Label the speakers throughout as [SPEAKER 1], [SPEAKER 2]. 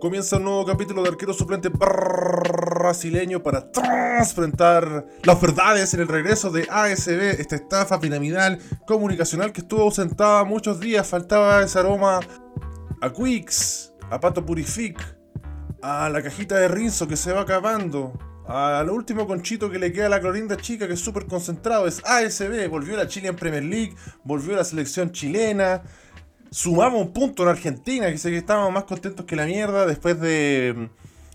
[SPEAKER 1] Comienza un nuevo capítulo de arquero suplente brasileño para transfrentar las verdades en el regreso de ASB, esta estafa piramidal comunicacional que estuvo ausentada muchos días. Faltaba ese aroma a Quicks, a Pato Purific, a la cajita de Rinzo que se va acabando, al último conchito que le queda a la clorinda chica que es súper concentrado. Es ASB, volvió la Chile en Premier League, volvió la selección chilena sumamos un punto en Argentina, que sé que estábamos más contentos que la mierda después de mm,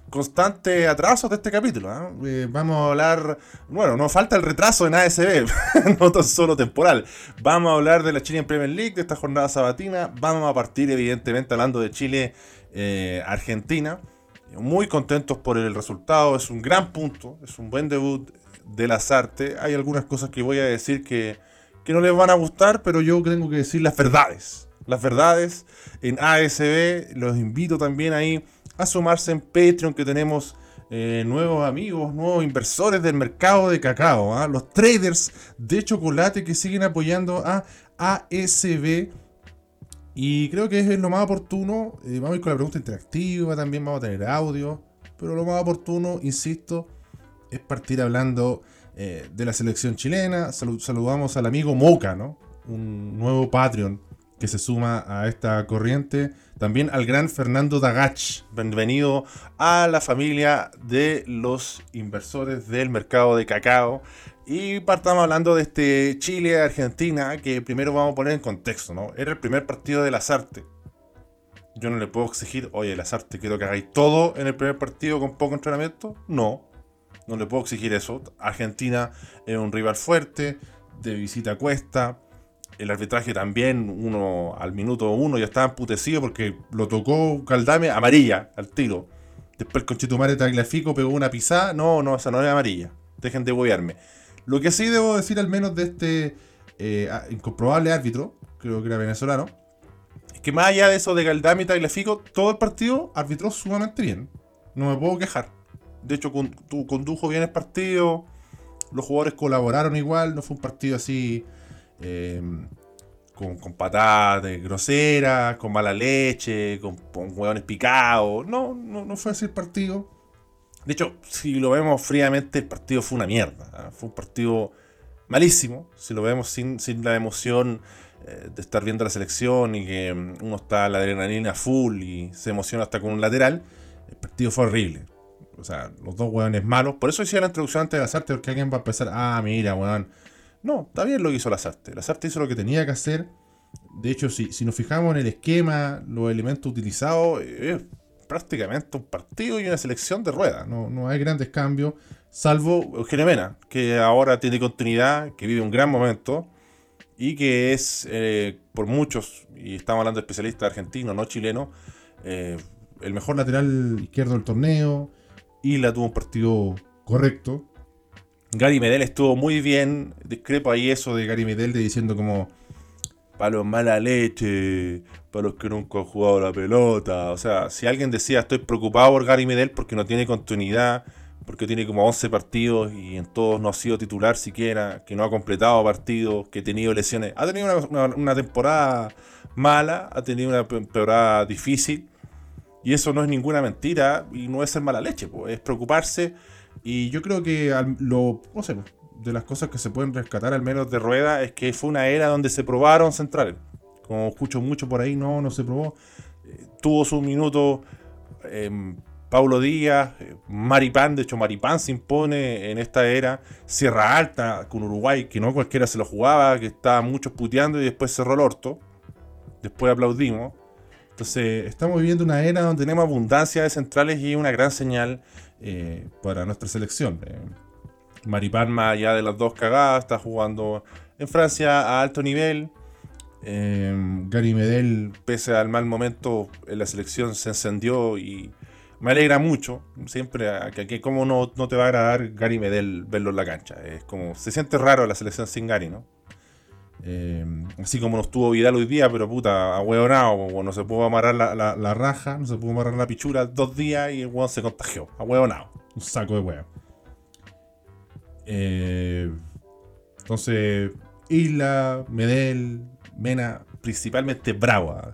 [SPEAKER 1] constantes atrasos de este capítulo. ¿ah? Eh, vamos a hablar, bueno, no falta el retraso en ASB, no tan solo temporal. Vamos a hablar de la Chile en Premier League, de esta jornada sabatina. Vamos a partir, evidentemente, hablando de Chile-Argentina. Eh, Muy contentos por el resultado, es un gran punto, es un buen debut de las artes. Hay algunas cosas que voy a decir que, que no les van a gustar, pero yo tengo que decir las verdades las verdades en ASB. Los invito también ahí a sumarse en Patreon que tenemos eh, nuevos amigos, nuevos inversores del mercado de cacao, ¿ah? los traders de chocolate que siguen apoyando a ASB. Y creo que es lo más oportuno. Eh, vamos a ir con la pregunta interactiva, también vamos a tener audio. Pero lo más oportuno, insisto, es partir hablando eh, de la selección chilena. saludamos al amigo Moca, ¿no? Un nuevo Patreon que se suma a esta corriente. También al gran Fernando Dagach. Bienvenido a la familia de los inversores del mercado de cacao. Y partamos hablando de este Chile-Argentina, que primero vamos a poner en contexto, ¿no? Era el primer partido de las artes. Yo no le puedo exigir, oye, las artes, quiero que hagáis todo en el primer partido con poco entrenamiento. No, no le puedo exigir eso. Argentina es un rival fuerte, de visita cuesta el arbitraje también, uno al minuto uno ya estaba emputecido porque lo tocó Caldame amarilla al tiro. Después el Conchetumare Tagliafico pegó una pisada. No, no, esa no es amarilla. Dejen de bobearme. Lo que sí debo decir al menos de este eh, incomprobable árbitro, creo que era venezolano, es que más allá de eso de Caldame y Tagliafico, todo el partido arbitró sumamente bien. No me puedo quejar. De hecho, condujo bien el partido. Los jugadores colaboraron igual. No fue un partido así Em, con, con, patadas groseras, con mala leche, con, hueones picados. No, no, no fue así el partido. De hecho, si lo vemos fríamente, el partido fue una mierda. ¿ah? Fue un partido malísimo. Si lo vemos sin, sin la emoción eh, de estar viendo la selección y que mm, uno está la adrenalina full y se emociona hasta con un lateral, el partido fue horrible. O sea, los dos hueones malos. Por eso hice la introducción antes de las artes, porque alguien va a pensar, ah, mira, hueón no, está bien lo que hizo Lazarte. Lazarte hizo lo que tenía que hacer. De hecho, si, si nos fijamos en el esquema, los elementos utilizados, es prácticamente un partido y una selección de ruedas. No, no hay grandes cambios, salvo Eugenio Mena, que ahora tiene continuidad, que vive un gran momento y que es, eh, por muchos, y estamos hablando de especialistas argentinos, no chilenos, eh, el mejor lateral izquierdo del torneo. Y la tuvo un partido correcto, Gary Medel estuvo muy bien. Discrepo ahí eso de Gary Medel de diciendo como. Para los mala leche, para los que nunca han jugado la pelota. O sea, si alguien decía estoy preocupado por Gary Medel porque no tiene continuidad, porque tiene como 11 partidos y en todos no ha sido titular siquiera, que no ha completado partidos, que ha tenido lesiones. Ha tenido una, temporada mala, ha tenido una temporada difícil. Y eso no es ninguna mentira y no es ser mala leche, es preocuparse y yo creo que lo, de las cosas que se pueden rescatar al menos de rueda es que fue una era donde se probaron centrales. Como escucho mucho por ahí, no, no se probó. Eh, tuvo su minuto eh, Paulo Díaz, eh, Maripán, de hecho Maripán se impone en esta era. Sierra Alta con Uruguay, que no cualquiera se lo jugaba, que estaba muchos puteando y después cerró el orto. Después aplaudimos. Entonces, estamos viviendo una era donde tenemos abundancia de centrales y una gran señal eh, para nuestra selección. Eh, Maripán, más allá de las dos cagadas, está jugando en Francia a alto nivel. Eh, Gary Medel, pese al mal momento en la selección, se encendió y me alegra mucho. Siempre, que, como no, no, te va a agradar Gary Medel verlo en la cancha. Es como, se siente raro la selección sin Gary, ¿no? Eh, así como no estuvo Vidal hoy día, pero puta, a huevonao, no se pudo amarrar la, raja, no se pudo amarrar la pichura dos días y el hueón se contagió. A huevonao, un saco de huevo. Eh, entonces, Isla, Medel, Mena, principalmente Bravo. ¿ah?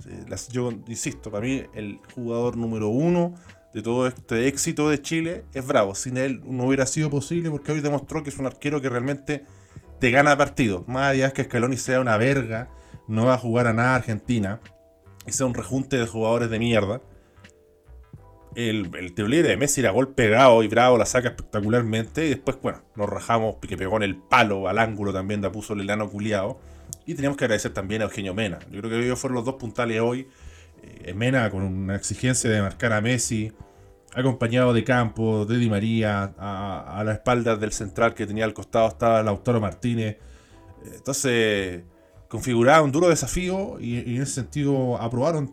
[SPEAKER 1] Yo insisto, para mí el jugador número uno de todo este éxito de Chile es Bravo. Sin él no hubiera sido posible porque hoy demostró que es un arquero que realmente te gana partidos. Más allá es que Scaloni sea una verga, no va a jugar a nada Argentina y sea un rejunte de jugadores de mierda. El, el tiro libre de Messi era gol pegado y Bravo la saca espectacularmente. Y después, bueno, nos rajamos que pegó en el palo al ángulo también, da puso el enano culiado. Y teníamos que agradecer también a Eugenio Mena. Yo creo que ellos fueron los dos puntales hoy. Eh, Mena con una exigencia de marcar a Messi, acompañado de Campos, de Di María, a, la espalda del central que tenía al costado estaba Lautaro Martínez. Entonces, configuraba un duro desafío y, en ese sentido aprobaron,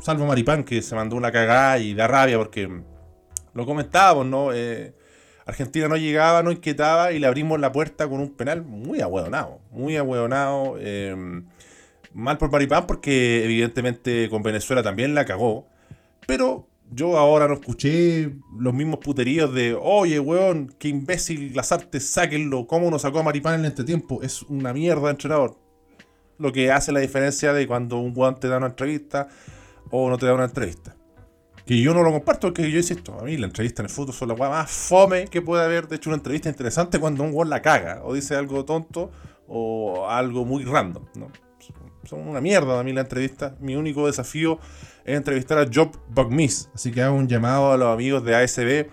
[SPEAKER 1] salvo Maripán que se mandó una cagada y da rabia porque lo comentábamos, ¿no? Eh, Argentina no llegaba, no inquietaba y le abrimos la puerta con un penal muy ahueonado, muy ahueonado. Eh, mal por Maripán porque evidentemente con Venezuela también la cagó, pero yo ahora no escuché los mismos puteríos de, oye, weón, qué imbécil las artes, sáquenlo, ¿cómo nos sacó a Maripán en este tiempo? Es una mierda, entrenador lo que hace la diferencia de cuando un guante te da una entrevista o no te da una entrevista. Que yo no lo comparto porque yo insisto, a mí la entrevista en el fútbol son la más fome que puede haber. De hecho, una entrevista interesante cuando un gol la caga o dice algo tonto o algo muy random. ¿no? Son una mierda a mí la entrevista. Mi único desafío es entrevistar a Job Bugmiss. Así que hago un llamado a los amigos de ASB,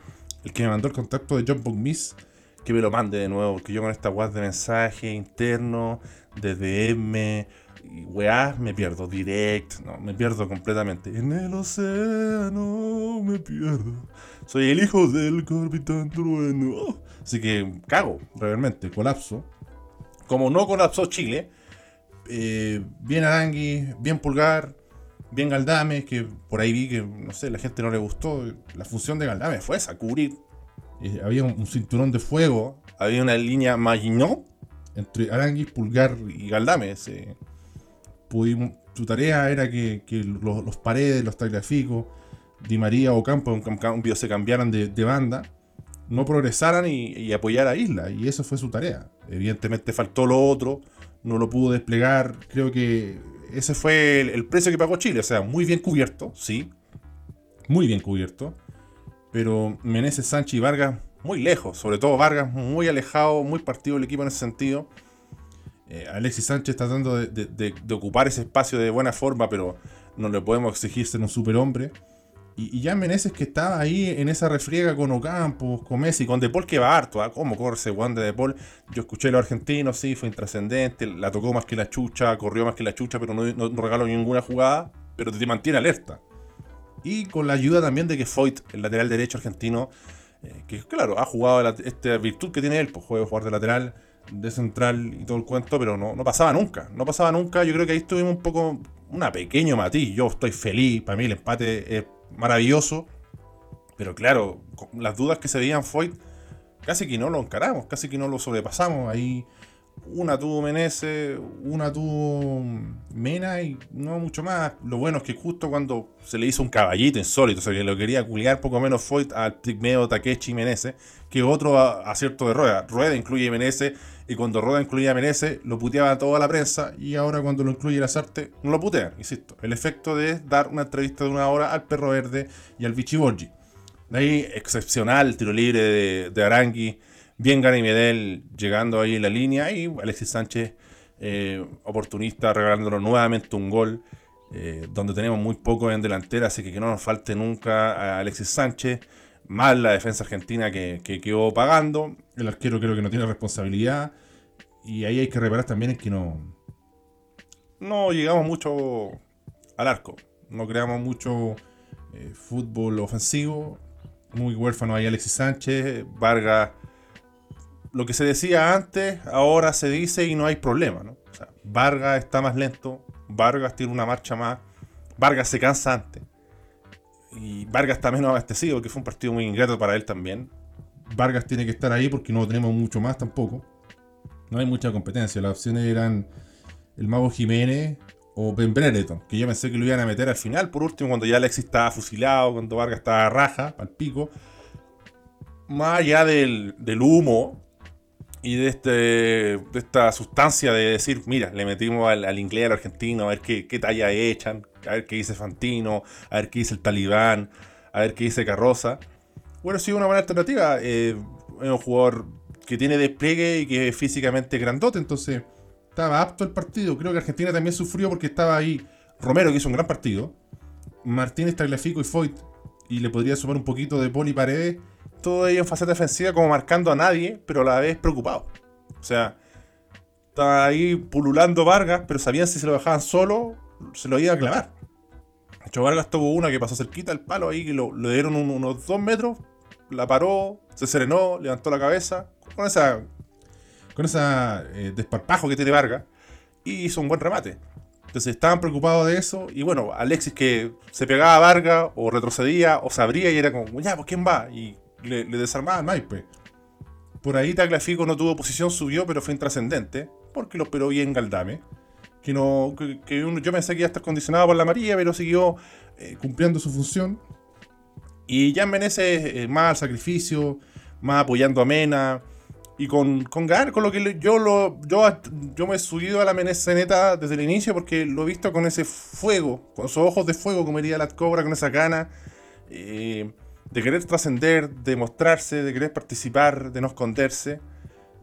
[SPEAKER 1] el que me mandó el contacto de Job Bugmiss, que me lo mande de nuevo, porque yo con esta web de mensaje interno de DM y weá, me pierdo. Direct, no, me pierdo completamente. En el océano me pierdo. Soy el hijo del capitán trueno. Así que cago, realmente, colapso. Como no colapsó Chile, eh, bien Arangui, bien Pulgar, bien Galdame, que por ahí vi que, no sé, la gente no le gustó. La función de Galdame fue esa, cubrir. Eh, había un, cinturón de fuego, había una línea Maginot entre Aranguis, Pulgar y Galdames. Pudimos, su tarea era que, los, paredes, los tagliaficos, Di María o Campo en cambio se cambiaran de, banda, no progresaran y, apoyar a Isla. Y eso fue su tarea. Evidentemente faltó lo otro, no lo pudo desplegar. Creo que ese fue el, precio que pagó Chile. O sea, muy bien cubierto, sí. Muy bien cubierto. Pero Meneses, Sánchez y Vargas muy lejos, sobre todo Vargas muy alejado, muy partido el equipo en ese sentido. Eh, Alexis Sánchez tratando de, ocupar ese espacio de buena forma, pero no le podemos exigir ser un superhombre. Y, ya Meneses que estaba ahí en esa refriega con Ocampos, con Messi, con De Paul que va harto, ¿ah? ¿cómo corre ese Juan de De Paul? Yo escuché los argentinos, sí, fue intrascendente, la tocó más que la chucha, corrió más que la chucha, pero no, no, regaló ninguna jugada, pero te mantiene alerta. Y con la ayuda también de que Foyt, el lateral derecho argentino, eh, que claro, ha jugado esta virtud que tiene él, pues juega jugar de lateral, de central y todo el cuento, pero no, no pasaba nunca, no pasaba nunca, yo creo que ahí estuvimos un poco, una pequeño matiz, yo estoy feliz, para mí el empate es maravilloso, pero claro, las dudas que se veían Foyt, casi que no lo encaramos, casi que no lo sobrepasamos, ahí una tuvo Menezes, una tuvo Mena y no mucho más. Lo bueno es que justo cuando se le hizo un caballito insólito, o sea que lo quería culiar poco menos fue al Pigmeo Takechi Menezes, que otro acierto de Rueda. Rueda incluye Menezes y cuando Rueda incluía a Menezes lo puteaba toda la prensa y ahora cuando lo incluye las artes no lo putean, insisto. El efecto de dar una entrevista de una hora al Perro Verde y al Vichy Borgi. De ahí, excepcional tiro libre de, de Arangui Bien Gary Medel llegando ahí en la línea y Alexis Sánchez, eh, oportunista, regalándonos nuevamente un gol. Eh, donde tenemos muy poco en delantera, así que que no nos falte nunca a Alexis Sánchez. Mal la defensa argentina que, quedó pagando. El arquero creo que no tiene responsabilidad. Y ahí hay que reparar también es que no, no llegamos mucho al arco. No creamos mucho eh, fútbol ofensivo. Muy huérfano ahí Alexis Sánchez. Vargas lo que se decía antes, ahora se dice y no hay problema, ¿no? O Vargas está más lento, Vargas tiene una marcha más, Vargas se cansa antes. Y Vargas está menos abastecido, que fue un partido muy ingrato para él también. Vargas tiene que estar ahí porque no tenemos mucho más tampoco. No hay mucha competencia. Las opciones eran el Mago Jiménez o Ben Brereton, que yo pensé que lo iban a meter al final, por último, cuando ya Alexis estaba fusilado, cuando Vargas estaba raja, al pico. Más allá del, del humo y de, este, de esta sustancia de decir, mira, le metimos al, inglés, al argentino, a ver qué, qué, talla echan, a ver qué dice Fantino, a ver qué dice el talibán, a ver qué dice Carroza. Bueno, sí, una buena alternativa. Eh, es un jugador que tiene despliegue y que es físicamente grandote, entonces estaba apto el partido. Creo que Argentina también sufrió porque estaba ahí Romero, que hizo un gran partido, Martínez, Tagliafico y Foyt, y le podría sumar un poquito de Poli Paredes todo ello en faceta defensiva como marcando a nadie, pero a la vez preocupado. O sea, estaba ahí pululando Vargas, pero sabían si se lo dejaban solo, se lo iba a clavar. De hecho, Vargas tuvo una que pasó cerquita al palo ahí, que lo, le dieron unos dos metros, la paró, se serenó, levantó la cabeza, con esa, con esa eh, desparpajo que tiene Vargas, y hizo un buen remate. Entonces estaban preocupados de eso. Y bueno, Alexis que se pegaba a Vargas o retrocedía o se abría y era como, ya, pues ¿quién va? Y le, le desarmaban más, Por ahí Taclafico no tuvo posición, subió, pero fue intrascendente, porque lo esperó bien Galdame. Que, no, que, yo pensé que iba a estar condicionado por la María, pero siguió eh, cumpliendo su función. Y ya en Menezes eh, más al sacrificio, más apoyando a Mena. Y con, con con lo que yo lo yo, yo me he subido a la neta desde el inicio porque lo he visto con ese fuego, con esos ojos de fuego, como diría la cobra, con esa gana. Eh, de querer trascender, de mostrarse, de querer participar, de no esconderse.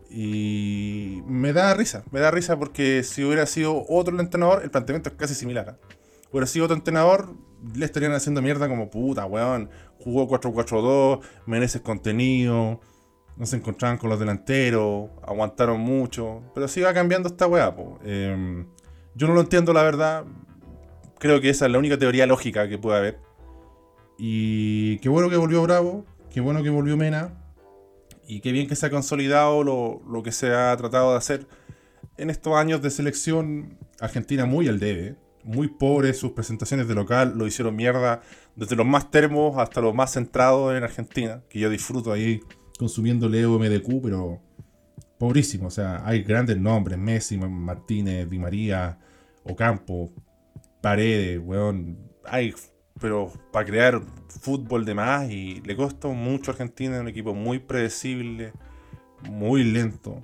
[SPEAKER 1] Y me da risa, me da risa porque si hubiera sido otro entrenador, el planteamiento es casi similar. ¿eh? Hubiera sido otro entrenador, le estarían haciendo mierda como puta, weón. Jugó 4-4-2, mereces contenido, no se encontraban con los delanteros, aguantaron mucho. Pero sí va cambiando esta weá, em, yo no lo entiendo, la verdad. Creo que esa es la única teoría lógica que puede haber. Y qué bueno que volvió Bravo, qué bueno que volvió Mena, y qué bien que se ha consolidado lo, que se ha tratado de hacer en estos años de selección. Argentina muy al debe, muy pobre, sus presentaciones de local lo hicieron mierda, desde los más termos hasta los más centrados en Argentina, que yo disfruto ahí consumiendo Leo MDQ, pero pobrísimo, o sea, hay grandes nombres, Messi, Martínez, Di María, Ocampo, Paredes, weón, hay pero para crear fútbol de más y le costó mucho a Argentina, un equipo muy predecible, muy lento.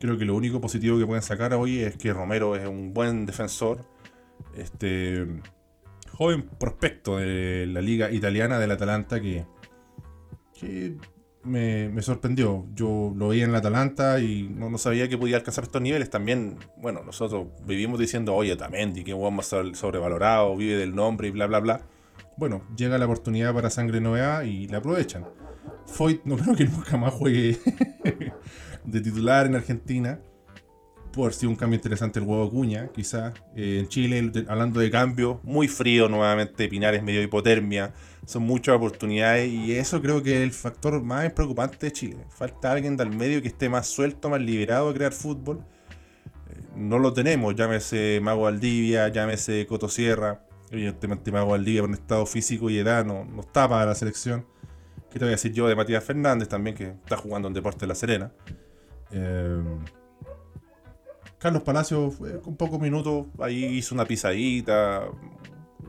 [SPEAKER 1] Creo que lo único positivo que pueden sacar hoy es que Romero es un buen defensor, este joven prospecto de la liga italiana del Atalanta que, me, sorprendió. Yo lo veía en el Atalanta y no, sabía que podía alcanzar estos niveles. También, bueno, nosotros vivimos diciendo, oye, Tamendi, que buen más sobrevalorado, vive del nombre y bla, bla, bla bueno, llega la oportunidad para Sangre Nueva y la aprovechan. Foyt no creo que nunca más juegue de titular en Argentina. Por si un cambio interesante el huevo Cuña, quizás. Eh, en Chile, hablando de cambio, muy frío nuevamente, Pinares medio hipotermia. Son muchas oportunidades y eso creo que es el factor más preocupante de Chile. Falta alguien del medio que esté más suelto, más liberado a crear fútbol. Eh, no lo tenemos, llámese Mago Valdivia, llámese Coto Sierra Evidentemente Mago Valdivia por un estado físico y edad no, no está para la selección. ¿Qué te voy a decir yo de Matías Fernández también, que está jugando en Deporte de La Serena? Eh, Carlos Palacios con pocos minutos, ahí hizo una pisadita,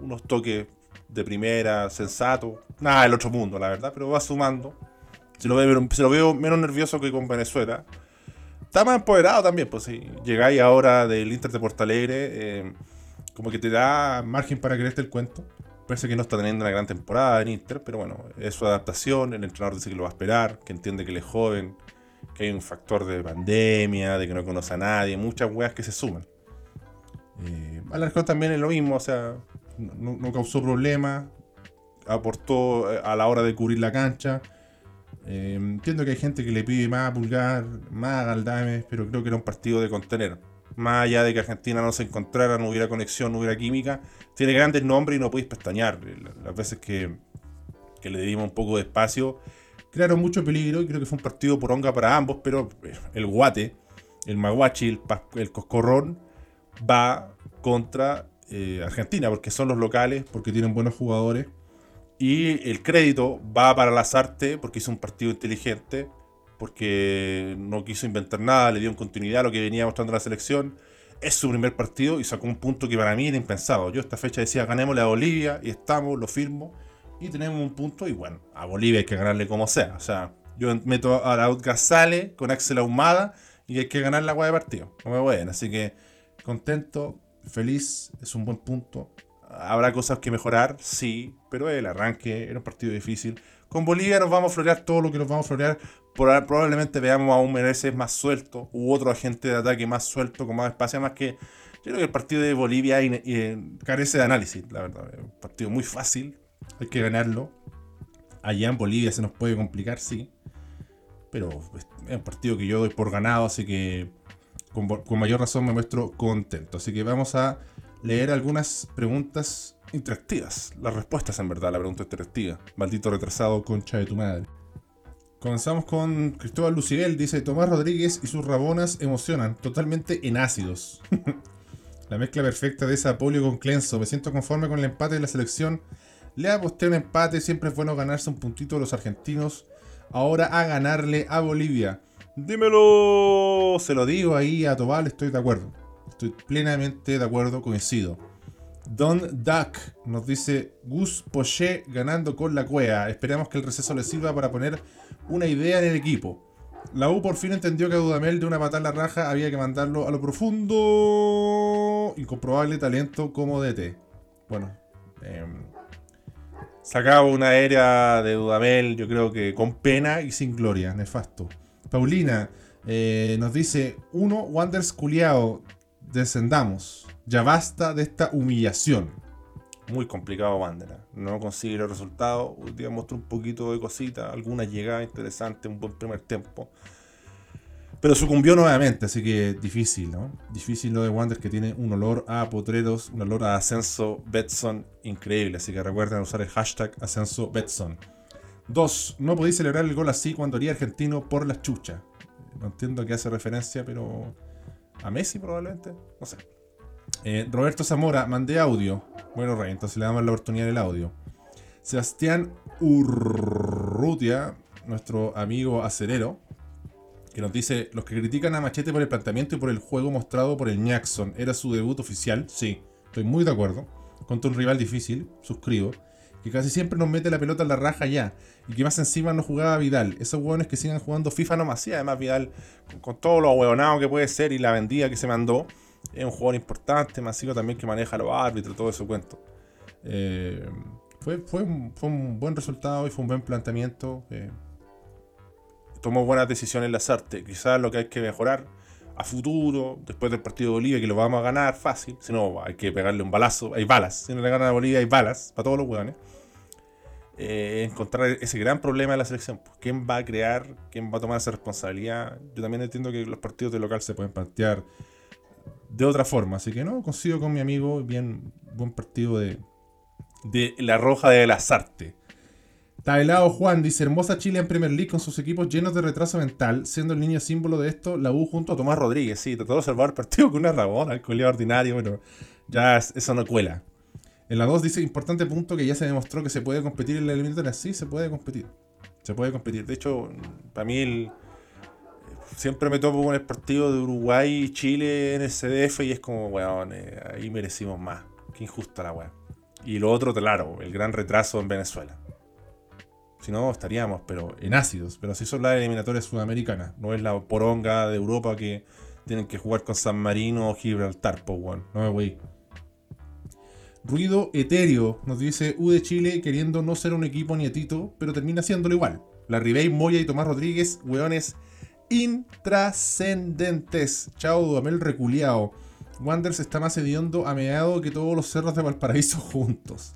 [SPEAKER 1] unos toques de primera, sensato. Nada del otro mundo, la verdad, pero va sumando. Se lo, veo, se lo veo menos nervioso que con Venezuela. Está más empoderado también, pues si llegáis ahora del Inter de Porto Alegre. Eh, como que te da margen para creerte el cuento. Parece que no está teniendo una gran temporada en Inter, pero bueno, es su adaptación. El entrenador dice que lo va a esperar, que entiende que él es joven, que hay un factor de pandemia, de que no conoce a nadie, muchas weas que se suman. Eh, Alarcón también es lo mismo, o sea, no, causó problemas, aportó eh, a la hora de cubrir la cancha. Eh, entiendo que hay gente que le pide más Pulgar, más Galdames, pero creo que era un partido de contener más allá de que Argentina no se encontrara, no hubiera conexión, no hubiera química, tiene grandes nombres y no podéis pestañear. Las veces que, le dimos un poco de espacio, crearon mucho peligro y creo que fue un partido por honga para ambos, pero eh, el Guate, el Maguachi, el, Coscorrón, va contra eh, Argentina, porque son los locales, porque tienen buenos jugadores. Y el crédito va para Lazarte, porque hizo un partido inteligente porque no quiso inventar nada, le dio continuidad a lo que venía mostrando la selección. Es su primer partido y sacó un punto que para mí era impensado. Yo esta fecha decía, ganémosle a Bolivia y estamos, lo firmo y tenemos un punto y bueno, a Bolivia hay que ganarle como sea. O sea, Yo meto a Raúl Gasale con Axel Ahumada y hay que ganar la agua de partido. No me voy Así que contento, feliz, es un buen punto. Habrá cosas que mejorar, sí, pero el arranque era un partido difícil. Con Bolivia nos vamos a florear todo lo que nos vamos a florear. Probablemente veamos a un Mereces más suelto u otro agente de ataque más suelto, con más espacio, más que yo creo que el partido de Bolivia carece de análisis, la verdad. Un partido muy fácil, hay que ganarlo. Allá en Bolivia se nos puede complicar, sí. Pero es un partido que yo doy por ganado, así que con, con mayor razón me muestro contento. Así que vamos a leer algunas preguntas interactivas. Las respuestas, en verdad, la pregunta interactiva. Maldito retrasado, concha de tu madre. Comenzamos con Cristóbal Lucibel. Dice: Tomás Rodríguez y sus rabonas emocionan, totalmente en ácidos. la mezcla perfecta de esa polio con Clenso. Me siento conforme con el empate de la selección. Le aposté un empate. Siempre es bueno ganarse un puntito a los argentinos. Ahora a ganarle a Bolivia. Dímelo. Se lo digo ahí a Tobal, estoy de acuerdo. Estoy plenamente de acuerdo, coincido. Don Duck nos dice Gus Poché ganando con la cuea. Esperamos que el receso le sirva para poner una idea en el equipo. La U por fin entendió que a Dudamel de una patada la raja había que mandarlo a lo profundo. Incomprobable talento como DT. Bueno, eh, sacaba una aérea de Dudamel, yo creo que con pena y sin gloria. Nefasto. Paulina eh, nos dice: Uno, Wanders culiao descendamos. Ya basta de esta humillación. Muy complicado Bandera. No consigue los resultados. Hoy día mostró un poquito de cosita, alguna llegada interesante, un buen primer tiempo. Pero sucumbió nuevamente, así que difícil, ¿no? Difícil lo de Wanderers que tiene un olor a potreros, un olor a ascenso Betson increíble. Así que recuerden usar el hashtag ascenso Betson. Dos, no podéis celebrar el gol así cuando haría argentino por las chuchas. No entiendo a qué hace referencia, pero a Messi probablemente, no sé. Eh, Roberto Zamora, mandé audio. Bueno, Rey, entonces le damos la oportunidad del audio. Sebastián Urrutia, nuestro amigo acerero, que nos dice: Los que critican a Machete por el planteamiento y por el juego mostrado por el Jackson, ¿era su debut oficial? Sí, estoy muy de acuerdo. Contra un rival difícil, suscribo. Que casi siempre nos mete la pelota en la raja ya. Y que más encima no jugaba Vidal. Esos hueones que sigan jugando FIFA nomás. Sí, además Vidal, con, todo lo hueonado que puede ser y la vendida que se mandó, es un jugador importante. Masivo también que maneja los árbitros, todo ese cuento. Eh, fue, fue, un, buen resultado y fue un buen planteamiento. Eh, tomó buenas decisiones artes. Quizás lo que hay que mejorar a futuro, después del partido de Bolivia, que lo vamos a ganar fácil. Si no, hay que pegarle un balazo. Hay balas. Si no le ganan a Bolivia, hay balas para todos los hueones. Eh, encontrar ese gran problema de la selección. ¿Quién va a crear? ¿Quién va a tomar esa responsabilidad? Yo también entiendo que los partidos de local se pueden plantear de otra forma. Así que no, consigo con mi amigo. Bien, buen partido de, de la Roja de las Artes. Taelao Juan dice: Hermosa Chile en Premier League con sus equipos llenos de retraso mental, siendo el niño símbolo de esto la U junto a Tomás Rodríguez. Sí, trató de salvar el partido con una rabona, el colega ordinario, pero ya eso no cuela. En la 2 dice: Importante punto que ya se demostró que se puede competir en la eliminatoria. Sí, se puede competir. Se puede competir. De hecho, para mí, siempre me topo con el partido de Uruguay y Chile en el CDF y es como, weón, eh, ahí merecimos más. Qué injusta la weón. Y lo otro, claro, el gran retraso en Venezuela. Si no, estaríamos, pero en ácidos. Pero así son las eliminatorias sudamericanas. No es la poronga de Europa que tienen que jugar con San Marino o Gibraltar, po, one. No me voy. Ruido etéreo, nos dice U de Chile queriendo no ser un equipo nietito, pero termina siéndolo igual. La Ribey, Moya y Tomás Rodríguez, weones intrascendentes. Chao, Duamel reculeado. Wanders está más hediondo ameado que todos los cerros de Valparaíso juntos.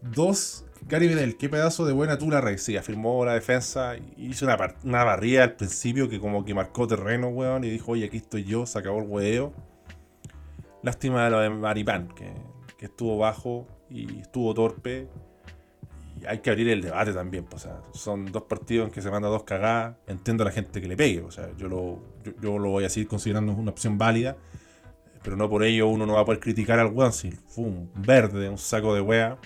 [SPEAKER 1] Dos Gary Medel, qué pedazo de buena tula Rey. Sí, afirmó la defensa. Hizo una, una barrida al principio que como que marcó terreno, weón. Y dijo, oye, aquí estoy yo. Se acabó el huevo. Lástima de lo de Maripán, que, que, estuvo bajo y estuvo torpe. Hay que abrir el debate también. Pues, son dos partidos en que se manda dos cagadas. Entiendo a la gente que le pegue. O sea, yo lo, yo, lo voy a seguir considerando una opción válida. Pero no por ello uno no va a poder criticar al weón. Si un verde, un saco de wea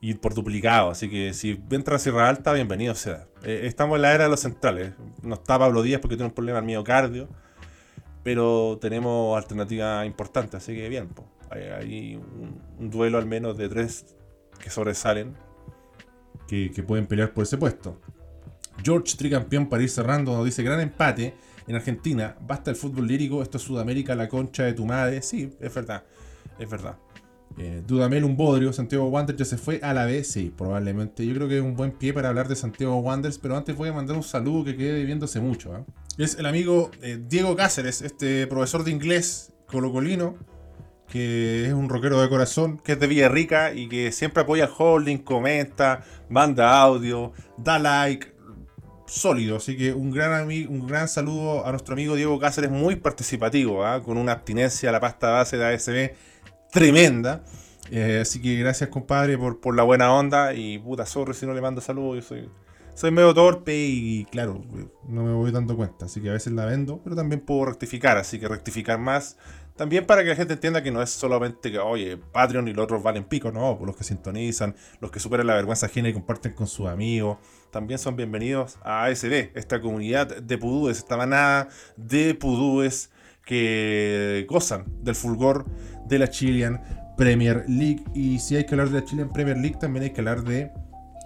[SPEAKER 1] y por duplicado. Así que si entra a Sierra Alta, bienvenido sea. Eh, estamos en la era de los centrales. No está Pablo Díaz porque tiene un problema al miocardio. Pero tenemos alternativas importantes, así que bien. Hay, un, duelo al menos de tres que sobresalen. Que, pueden pelear por ese puesto. George Tricampeón para ir cerrando nos dice gran empate en Argentina. Basta el fútbol lírico, esto es Sudamérica, la concha de tu madre. Sí, es verdad, es verdad. Eh, Dudamel, un bodrio. Santiago Wanderers ya se fue a la vez. Sí, probablemente. Yo creo que es un buen pie para hablar de Santiago Wanderers. Pero antes voy a mandar un saludo que quede viéndose mucho. ¿ah? Es el amigo eh, Diego Cáceres, este profesor de inglés colocolino. Que es un rockero de corazón, que es de Villarrica y que siempre apoya al holding, comenta, manda audio, da like, sólido. Así que un gran, un gran saludo a nuestro amigo Diego Cáceres, muy participativo, ¿ah? con una abstinencia a la pasta base de ASB tremenda. Eh, así que gracias, compadre, por, por, la buena onda. Y puta, sorry si no le mando saludos. Yo soy, soy medio torpe y, claro, no me voy dando cuenta. Así que a veces la vendo, pero también puedo rectificar. Así que rectificar más. También para que la gente entienda que no es solamente que, oye, Patreon y los otros valen pico, no, los que sintonizan, los que superan la vergüenza ajena y comparten con sus amigos, también son bienvenidos a ASB, esta comunidad de pudúes, esta manada de pudúes que gozan del fulgor de la Chilean Premier League. Y si hay que hablar de la Chilean Premier League, también hay que hablar de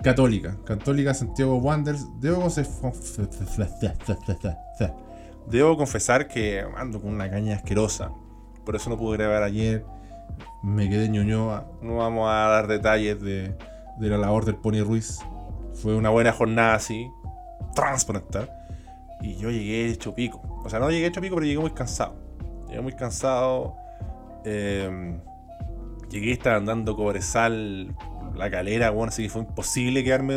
[SPEAKER 1] Católica. Católica Santiago Wanderers. Debo, Debo confesar que ando con una caña asquerosa. Por eso no pude grabar ayer. Me quedé ñoñoa. No vamos a dar detalles de, la labor del Pony Ruiz. Fue una buena jornada así. Transparentar. Y yo llegué hecho pico. O sea, no llegué hecho pico, pero llegué muy cansado. Llegué muy cansado. Eh, llegué, estaba andando Cobresal, la calera, bueno, así que fue imposible quedarme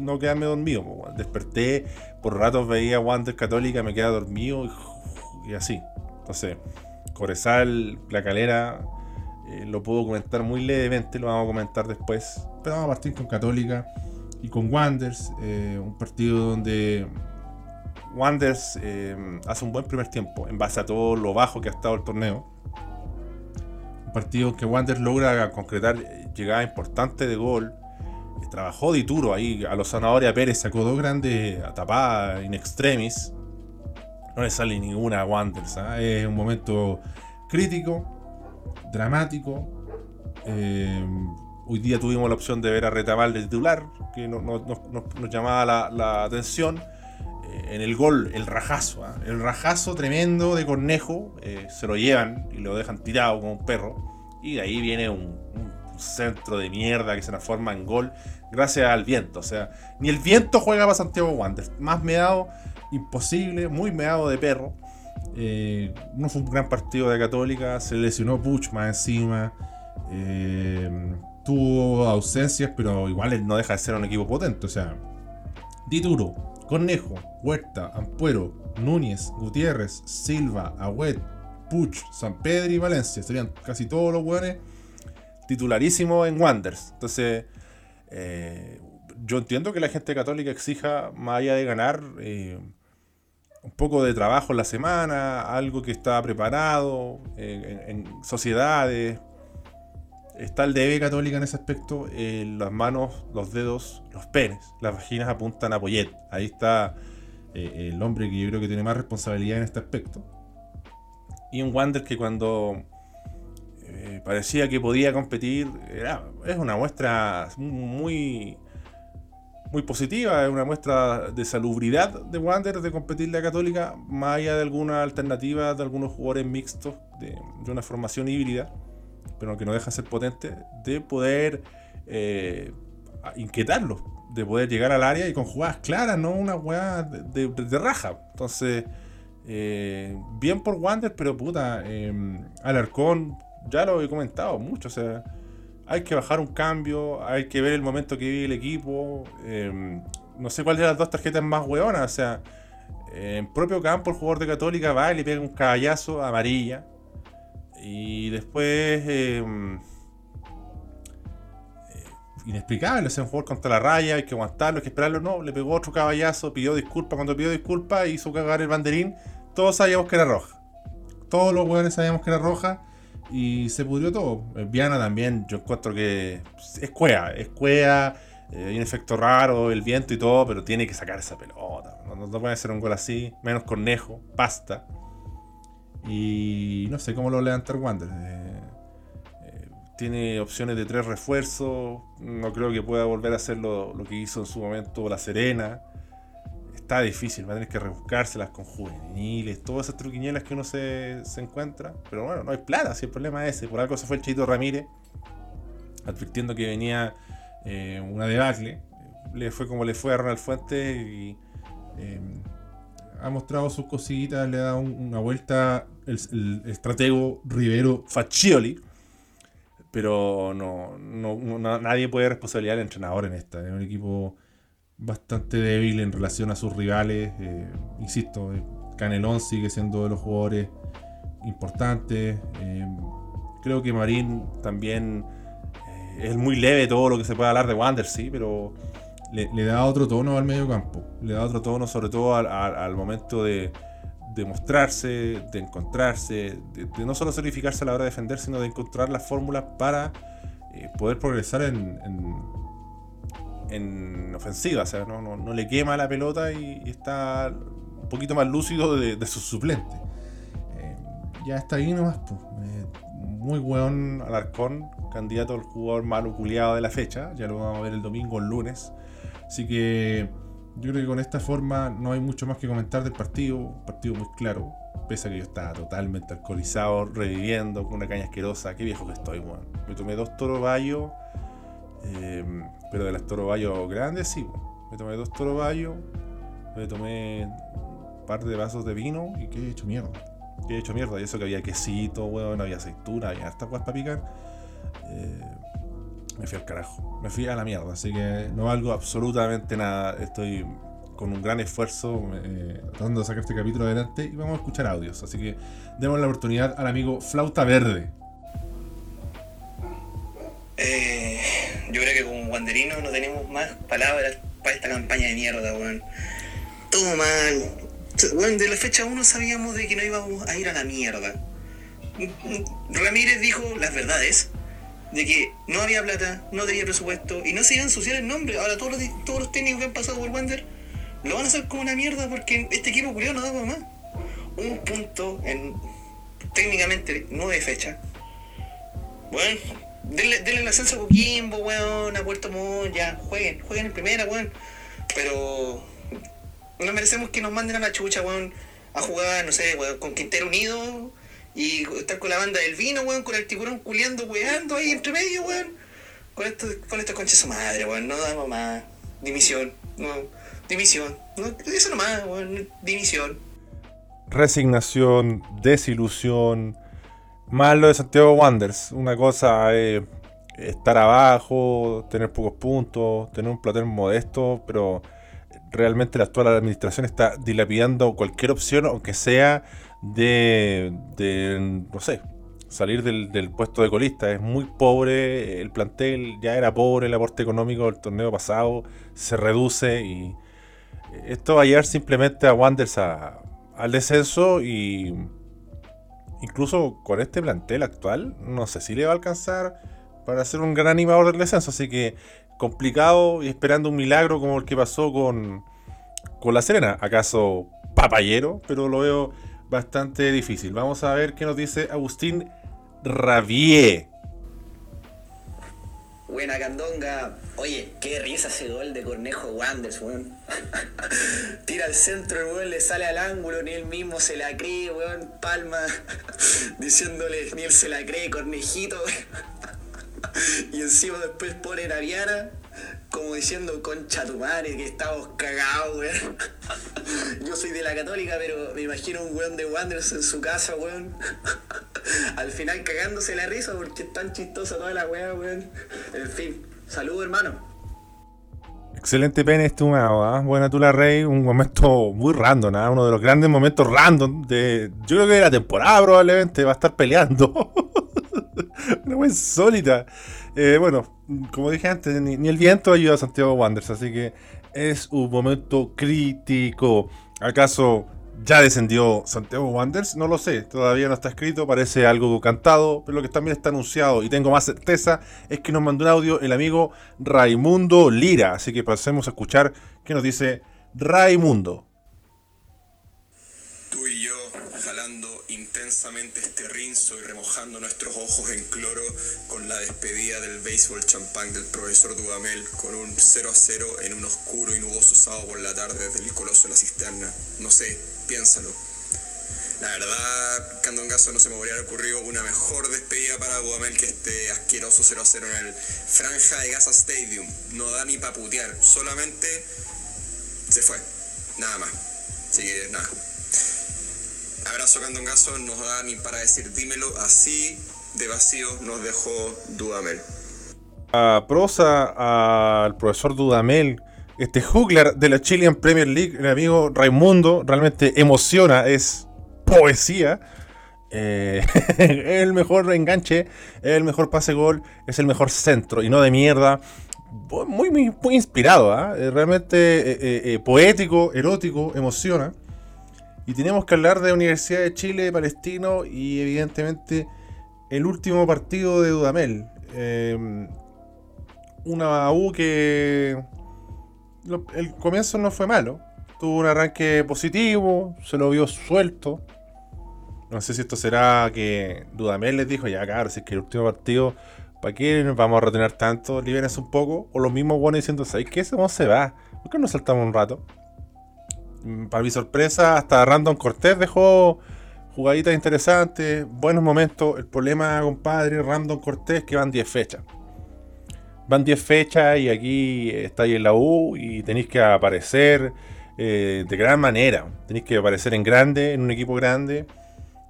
[SPEAKER 1] no quedarme dormido. Desperté, por ratos veía Wander Católica, me quedaba dormido y, así. Entonces, Cobresal, la calera, eh, lo puedo comentar muy levemente, lo vamos a comentar después. Pero vamos a partir con Católica y con Wanders, eh, un partido donde Wanders eh, hace un buen primer tiempo en base a todo lo bajo que ha estado el torneo partido que Wander logra concretar llegada importante de gol. Trabajó de duro ahí a los zanahorias Pérez, sacó dos grandes tapadas in extremis. No le sale ninguna a Wander. ¿ah? Es un momento crítico, dramático. Eh, hoy día tuvimos la opción de ver a Retamal de titular, que nos llamaba la atención en el gol, el rajazo, ¿ah? el rajazo tremendo de Cornejo, eh, se lo llevan y lo dejan tirado como un perro, y de ahí viene un, centro de mierda que se transforma en gol gracias al viento, o sea, ni el viento juega para Santiago Wanderers, más meado, imposible, muy meado de perro. Eh, no fue un gran partido de Católica, se lesionó Puch más encima, eh, tuvo ausencias, pero igual no deja de ser un equipo potente, o sea, Dituro, Cornejo, Huerta, Ampuero, Núñez, Gutiérrez, Silva, Agüet, Puch, San Pedro y Valencia. Serían casi todos los hueones titularísimos en Wanders. Entonces, eh, yo entiendo que la gente católica exija, más allá de ganar, un poco de trabajo en la semana, algo que está preparado, en sociedades, está el debe católica en ese aspecto. Eh, las manos, los dedos, los penes, las vaginas apuntan a Poyet. Ahí está eh, el hombre que yo creo que tiene más responsabilidad en este aspecto. Y un Wander que cuando eh, parecía que podía competir, es una muestra muy, muy positiva, es una muestra de salubridad de Wander de competir la Católica, más allá de alguna alternativa de algunos jugadores mixtos de, de una formación híbrida pero que no deja de ser potente, de poder eh, de poder llegar al área y con jugadas claras, no una weá de, raja. Entonces, eh, bien por Wander, pero puta, eh, Alarcón, ya lo he comentado mucho, o sea, hay que bajar un cambio, hay que ver el momento que vive el equipo. Em, no sé cuál de las dos tarjetas más weonas, o sea, en propio campo el jugador de Católica va y le pega un caballazo amarilla y después. Em, eh, inexplicable, o un jugador contra la raya, hay que aguantarlo, hay que esperarlo. No, le pegó otro caballazo, pidió disculpas. Cuando pidió disculpas, hizo cagar el banderín. Todos sabíamos que era roja. Todos los jugadores sabíamos que era roja. Y se pudrió todo. Viana también, yo encuentro que es cuea, es cuea. Eh, hay un efecto raro, el viento y todo, pero tiene que sacar esa pelota. No, puede hacer un gol así, menos cornejo, pasta. Y no sé cómo lo levantar Wander. Eh, eh, tiene opciones de tres refuerzos. No creo que pueda volver a hacer lo, que hizo en su momento La Serena. Está difícil, va a tener que rebuscárselas con juveniles, todas esas truquiñelas que uno se, encuentra. Pero bueno, no hay plata, si el problema es ese. Por algo se fue el Chito Ramírez, advirtiendo que venía eh, una debacle. Le fue como le fue a Ronald Fuentes y eh, ha mostrado sus cositas, le ha dado una vuelta el, estratego Rivero Faccioli. Pero no, nadie puede responsabilizar al entrenador en esta. Es un equipo bastante débil en relación a sus rivales. Eh, insisto, eh, Canelón sigue siendo de los jugadores importantes. Eh, creo que Marín también es muy leve todo lo que se puede hablar de Wander, sí, pero le, da otro tono al medio campo. Le da otro tono sobre todo al, momento de, mostrarse, de encontrarse, de, no solo solidificarse a la hora de defender, sino de encontrar las fórmulas para poder progresar en ofensiva, o sea, no, le quema la pelota y, está un poquito más lúcido de, sus suplentes. Eh, ya está ahí nomás, pues. Eh, muy buen Alarcón, candidato al jugador malo culiado de la fecha. Ya lo vamos a ver el domingo, el lunes. Así que yo creo que con esta forma no hay mucho más que comentar del partido. Un partido muy claro. Pese a que yo estaba totalmente alcoholizado, reviviendo con una caña asquerosa. Qué viejo que estoy, weón. Me tomé dos toros bayos Em, pero de las torobayos grandes, sí. Me tomé dos torobayos, me tomé un par de vasos de vino y que he hecho mierda. Que he hecho mierda. Y eso que había quesito, weón, había aceituna, había harta cosas para picar. Eh, me fui al carajo. Me fui a la mierda. Así que no valgo absolutamente nada. Estoy con un gran esfuerzo eh, tratando de sacar este capítulo adelante y vamos a escuchar audios. Así que demos la oportunidad al amigo Flauta Verde.
[SPEAKER 2] Eh, yo creo que como guanderinos no tenemos más palabras para esta campaña de mierda, weón. Todo mal. Weón, de la fecha 1 sabíamos de que no íbamos a ir a la mierda. Ramírez dijo las verdades. De que no había plata, no tenía presupuesto y no se iba a ensuciar el nombre. Ahora todos los, todos los técnicos que han pasado por Wander lo van a hacer como una mierda porque este equipo curioso no da para más. Un punto en técnicamente nueve fechas. Bueno, denle, el ascenso a Coquimbo, weón, a Puerto Montt, ya, jueguen, jueguen en primera, weón. Pero no merecemos que nos manden a la chucha, weón, a jugar, no sé, weón, con Quintero Unido y estar con la banda del vino, weón, con el tiburón culeando, weando ahí entre medio, weón. Con esto, con estos conches su madre, weón, no damos más. Dimisión, no, dimisión. No, eso nomás, weón, dimisión.
[SPEAKER 1] Resignación, desilusión más lo de Santiago Wanderers. Una cosa es estar abajo, tener pocos puntos, tener un plantel modesto, pero realmente la actual administración está dilapidando cualquier opción, aunque sea de, no sé, salir del, puesto de colista. Es muy pobre, el plantel ya era pobre, el aporte económico del torneo pasado se reduce y esto va a llevar simplemente a Wanderers al descenso y incluso con este plantel actual, no sé si le va a alcanzar para ser un gran animador del descenso. Así que complicado y esperando un milagro como el que pasó con, con La Serena. ¿Acaso papayero? Pero lo veo bastante difícil. Vamos a ver qué nos dice Agustín Ravier.
[SPEAKER 2] Buena candonga. Oye, qué risa ese gol de Cornejo Wanders, weón. Tira al centro, el weón le sale al ángulo, ni él mismo se la cree, weón. Palma diciéndole, ni él se la cree, Cornejito. y encima después pone a como diciendo, concha tu madre, que estamos cagados, weón. Yo soy de la católica, pero me imagino un weón de Wanderers en su casa, weón. Al final cagándose la risa porque es tan chistosa toda la weá, weón. En fin, saludos, hermano.
[SPEAKER 1] Excelente pene estimado, ¿ah? Buena la Rey, un momento muy random, ¿ah? uno de los grandes momentos random de. Yo creo que de la temporada probablemente va a estar peleando. Una wea insólita. Eh, bueno, como dije antes, ni, el viento ayuda a Santiago Wanderers, así que es un momento crítico. ¿Acaso ya descendió Santiago Wanderers? No lo sé, todavía no está escrito, parece algo cantado, pero lo que también está anunciado y tengo más certeza es que nos mandó un audio el amigo Raimundo Lira, así que pasemos a escuchar qué nos dice Raimundo.
[SPEAKER 3] Tú y yo, jalando intensamente este rinzo y remojando nuestros ojos en cloro la despedida del béisbol champán del profesor Dudamel, con un 0 a 0 en un oscuro y nuboso sábado por la tarde desde el coloso de la cisterna. No sé, piénsalo. La verdad, Candongazo no se me habría ocurrido una mejor despedida para Dudamel que este asqueroso 0 a 0 en el Franja de Gaza Stadium. No da ni para putear, solamente se fue. Nada más. Así que nada. Abrazo Candongazo nos da ni para decir dímelo así de vacío nos dejó Dudamel.
[SPEAKER 1] A prosa al profesor Dudamel, este juglar de la Chilean Premier League, el amigo Raimundo, realmente emociona, es poesía. Eh, el mejor enganche, el mejor pase gol, es el mejor centro y no de mierda. Muy, muy, muy inspirado, ¿ah? realmente eh, eh, poético, erótico, emociona. Y tenemos que hablar de Universidad de Chile, Palestino y evidentemente el último partido de Dudamel. Eh, una U que el comienzo no fue malo. Tuvo un arranque positivo, se lo vio suelto. No sé si esto será que Dudamel les dijo, ya claro, si es que el último partido, ¿para qué nos vamos a retener tanto? Libérense un poco. O los mismos buenos diciendo, ¿sabes qué? ¿Cómo se va? ¿Por qué no saltamos un rato? Mm, para mi sorpresa, hasta Random Cortés dejó jugaditas interesantes, buenos momentos. El problema, compadre, Random Cortés, que van 10 fechas. Van 10 fechas y aquí estáis en la U y tenéis que aparecer eh, de gran manera. Tenéis que aparecer en grande, en un equipo grande.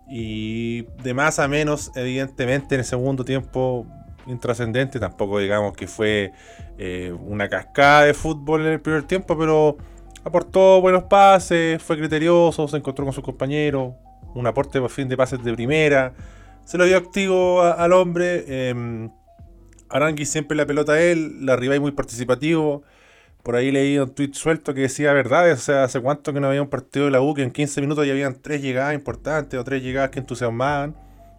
[SPEAKER 1] Y de más a menos, evidentemente, en el segundo tiempo intrascendente. Tampoco digamos que fue eh, una cascada de fútbol en el primer tiempo, pero aportó buenos pases, fue criterioso, se encontró con sus compañeros, un aporte por fin de pases de primera, se lo dio activo al hombre. Eh, Arangui siempre la pelota a él, la y muy participativo. Por ahí leí un tweet suelto que decía verdad, o sea, hace cuánto que no había un partido de la U que en 15 minutos ya habían tres llegadas importantes o tres llegadas que entusiasmaban.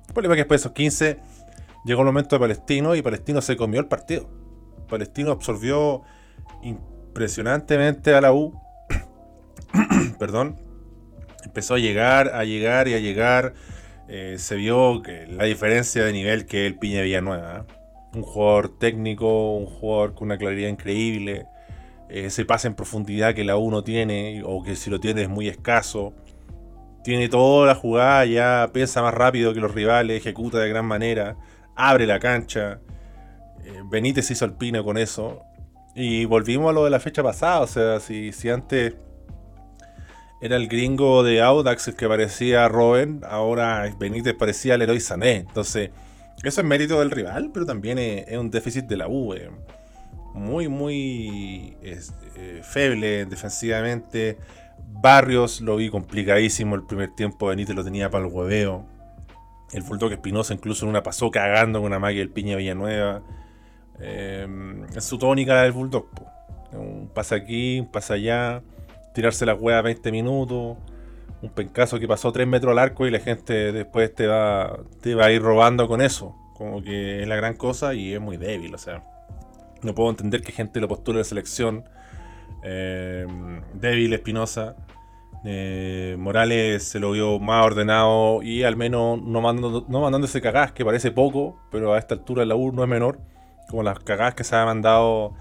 [SPEAKER 1] El problema es que después de esos 15 llegó el momento de Palestino y Palestino se comió el partido. Palestino absorbió impresionantemente a la U perdón, empezó a llegar, a llegar y a llegar. Eh, se vio que la diferencia de nivel que el Piña Villanueva. ¿eh? Un jugador técnico, un jugador con una claridad increíble. Eh, se pasa en profundidad que la U no tiene, o que si lo tiene es muy escaso. Tiene toda la jugada, ya piensa más rápido que los rivales, ejecuta de gran manera, abre la cancha. Benítez hizo alpina con eso. Y volvimos a lo de la fecha pasada, o sea, si, si antes era el gringo de Audax el que parecía Robin, ahora Benítez parecía héroe Sané. Entonces, eso es mérito del rival, pero también es, un déficit de la U. Eh. Muy, muy eh, feble defensivamente. Barrios lo vi complicadísimo el primer tiempo. Benítez lo tenía para el hueveo. El Bulldog Espinosa incluso en una pasó cagando con una magia del Piña Villanueva. Es su tónica la del Bulldog. Un pasa aquí, un pasa allá tirarse la hueá 20 minutos, un pencazo que pasó 3 metros al arco y la gente después te va, te va a ir robando con eso. Como que es la gran cosa y es muy débil, o sea. No puedo entender que gente lo postule de selección. Eh, débil, Espinosa. Eh, Morales se lo vio más ordenado y al menos no, mandando, no mandándose cagadas, que parece poco, pero a esta altura la U no es menor, como las cagadas que se han mandado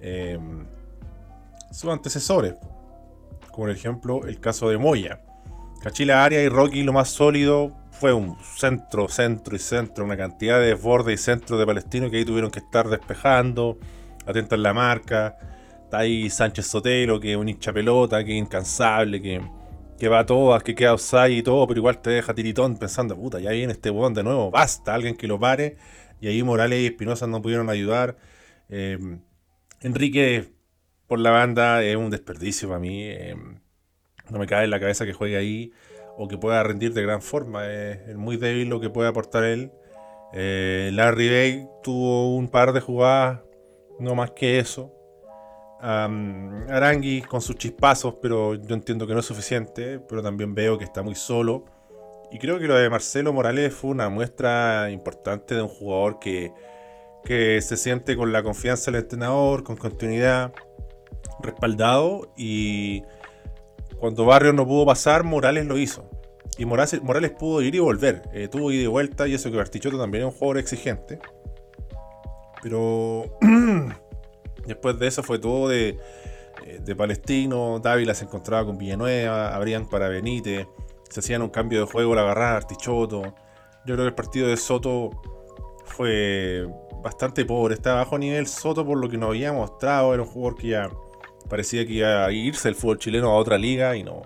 [SPEAKER 1] eh, sus antecesores por ejemplo el caso de Moya. Cachila Aria y Rocky lo más sólido fue un centro, centro y centro, una cantidad de borde y centro de palestinos que ahí tuvieron que estar despejando, atentos en la marca. Está ahí Sánchez Sotelo, que es un hincha pelota, que es incansable, que, que va a todas, que queda offside y todo, pero igual te deja tiritón pensando, puta, ya viene este botón de nuevo, basta, alguien que lo pare. Y ahí Morales y Espinosa no pudieron ayudar. Eh, Enrique por la banda es un desperdicio para mí. Eh, no me cae en la cabeza que juegue ahí o que pueda rendir de gran forma. Es, muy débil lo que puede aportar él. Eh, Larry Bay tuvo un par de jugadas, no más que eso. Arangui con sus chispazos, pero yo entiendo que no es suficiente. Pero también veo que está muy solo. Y creo que lo de Marcelo Morales fue una muestra importante de un jugador que, que se siente con la confianza del entrenador, con continuidad respaldado y cuando Barrios no pudo pasar, Morales lo hizo. Y Morales, Morales pudo ir y volver. Eh, tuvo ida y vuelta y eso que Bartichotto también es un jugador exigente. Pero después de eso fue todo de, eh, de Palestino. Dávila se encontraba con Villanueva, abrían para Benítez. Se hacían un cambio de juego, la agarraba Artichoto. Yo creo que el partido de Soto fue bastante pobre. Estaba bajo nivel Soto por lo que nos había mostrado. Era un jugador que ya parecía que iba a irse el fútbol chileno a otra liga y no.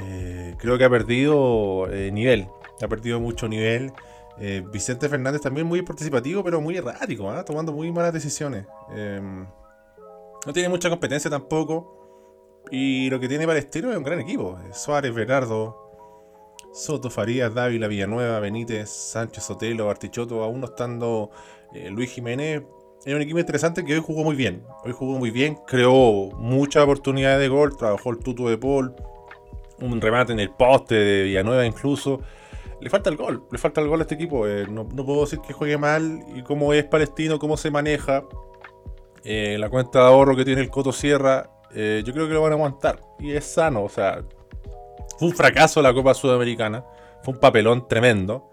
[SPEAKER 1] Eh, creo que ha perdido eh, nivel. Ha perdido mucho nivel. Eh, Vicente Fernández también muy participativo, pero muy errático, ¿ah? tomando muy malas decisiones. Em, no tiene mucha competencia tampoco. Y lo que tiene Palestino es un gran equipo. Suárez, Bernardo, Soto, Farías, Dávila, Villanueva, Benítez, Sánchez, Sotelo, Artichoto, aún no estando Luis Jiménez. Es un equipo interesante que hoy jugó muy bien. Hoy jugó muy bien, creó muchas oportunidades de gol, trabajó el tuto de Paul, un remate en el poste de Villanueva incluso. Le falta el gol, le falta el gol a este equipo. Eh, no, puedo decir que juegue mal y cómo es palestino, cómo se maneja. Eh, la cuenta de ahorro que tiene el Coto Sierra, eh, yo creo que lo van a aguantar. Y es sano, o sea, fue un fracaso la Copa Sudamericana, fue un papelón tremendo.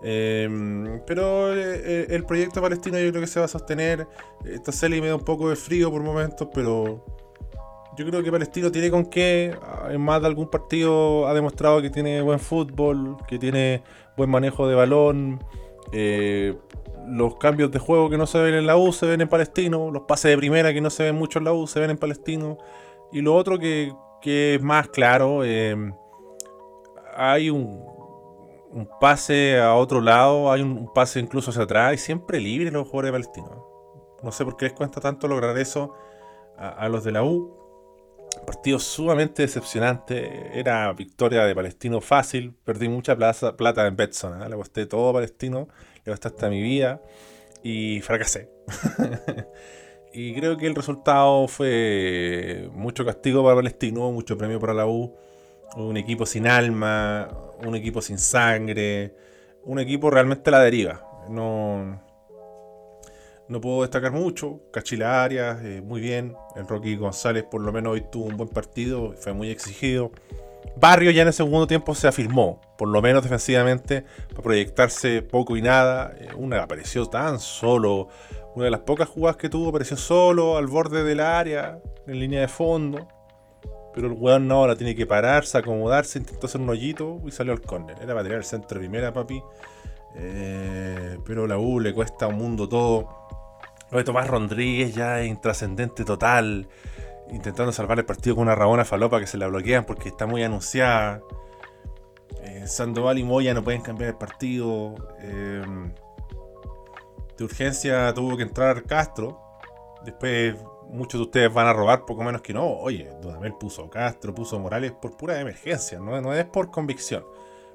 [SPEAKER 1] Pero el proyecto palestino yo creo que se va a sostener. Esta serie me da un poco de frío por momentos, pero yo creo que Palestino tiene con qué. En más de algún partido ha demostrado que tiene buen fútbol, que tiene buen manejo de balón. Eh, los cambios de juego que no se ven en la U se ven en Palestino. Los pases de primera que no se ven mucho en la U se ven en Palestino. Y lo otro que, es más claro, eh, hay un, un, pase a otro lado, hay un, pase incluso hacia atrás y siempre libre los jugadores de Palestino. No sé por qué les cuesta tanto lograr eso a los de la U partido sumamente decepcionante. Era victoria de Palestino fácil. Perdí mucha plata en Betson. ¿eh? Le costé todo a Palestino. Le costé hasta mi vida. Y fracasé. y creo que el resultado fue mucho castigo para Palestino, mucho premio para la U. Un equipo sin alma, un equipo sin sangre, un equipo realmente a la deriva. No, no puedo destacar mucho. Cachila Arias, eh, muy bien. El Rocky González, por lo menos hoy tuvo un buen partido, fue muy exigido. Barrio ya en el segundo tiempo se afirmó, por lo menos defensivamente, para proyectarse poco y nada. Eh, una apareció tan solo. Una de las pocas jugadas que tuvo apareció solo, al borde del área, en línea de fondo. Pero el weón no, la tiene que pararse, acomodarse, intentó hacer un hoyito y salió al córner. Era para tirar el centro de primera, papi. Eh, pero la U le cuesta un mundo todo. Lo de Tomás Rodríguez ya es intrascendente total. Intentando salvar el partido con una Rabona Falopa que se la bloquean porque está muy anunciada. Eh, Sandoval y Moya no pueden cambiar el partido. Eh, de urgencia tuvo que entrar Castro. Después muchos de ustedes van a robar poco menos que no. Oye, Dudamel puso Castro, puso Morales por pura emergencia, no, es por convicción.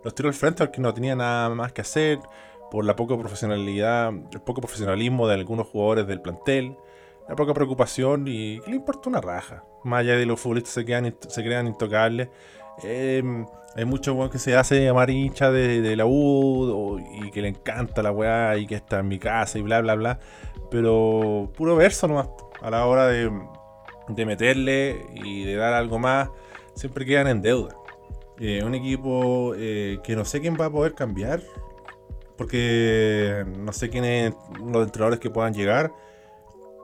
[SPEAKER 1] Los tiró al frente porque no tenía nada más que hacer por la poca profesionalidad, el poco profesionalismo de algunos jugadores del plantel, la poca preocupación y que le importa una raja. Más allá de los futbolistas se, quedan, se crean intocables. Em, hay muchos que se hace llamar hincha de, la U y que le encanta la weá y que está en mi casa y bla bla bla. Pero puro verso nomás. A la hora de, de meterle y de dar algo más, siempre quedan en deuda. Eh, un equipo eh, que no sé quién va a poder cambiar porque no sé quiénes los entrenadores que puedan llegar.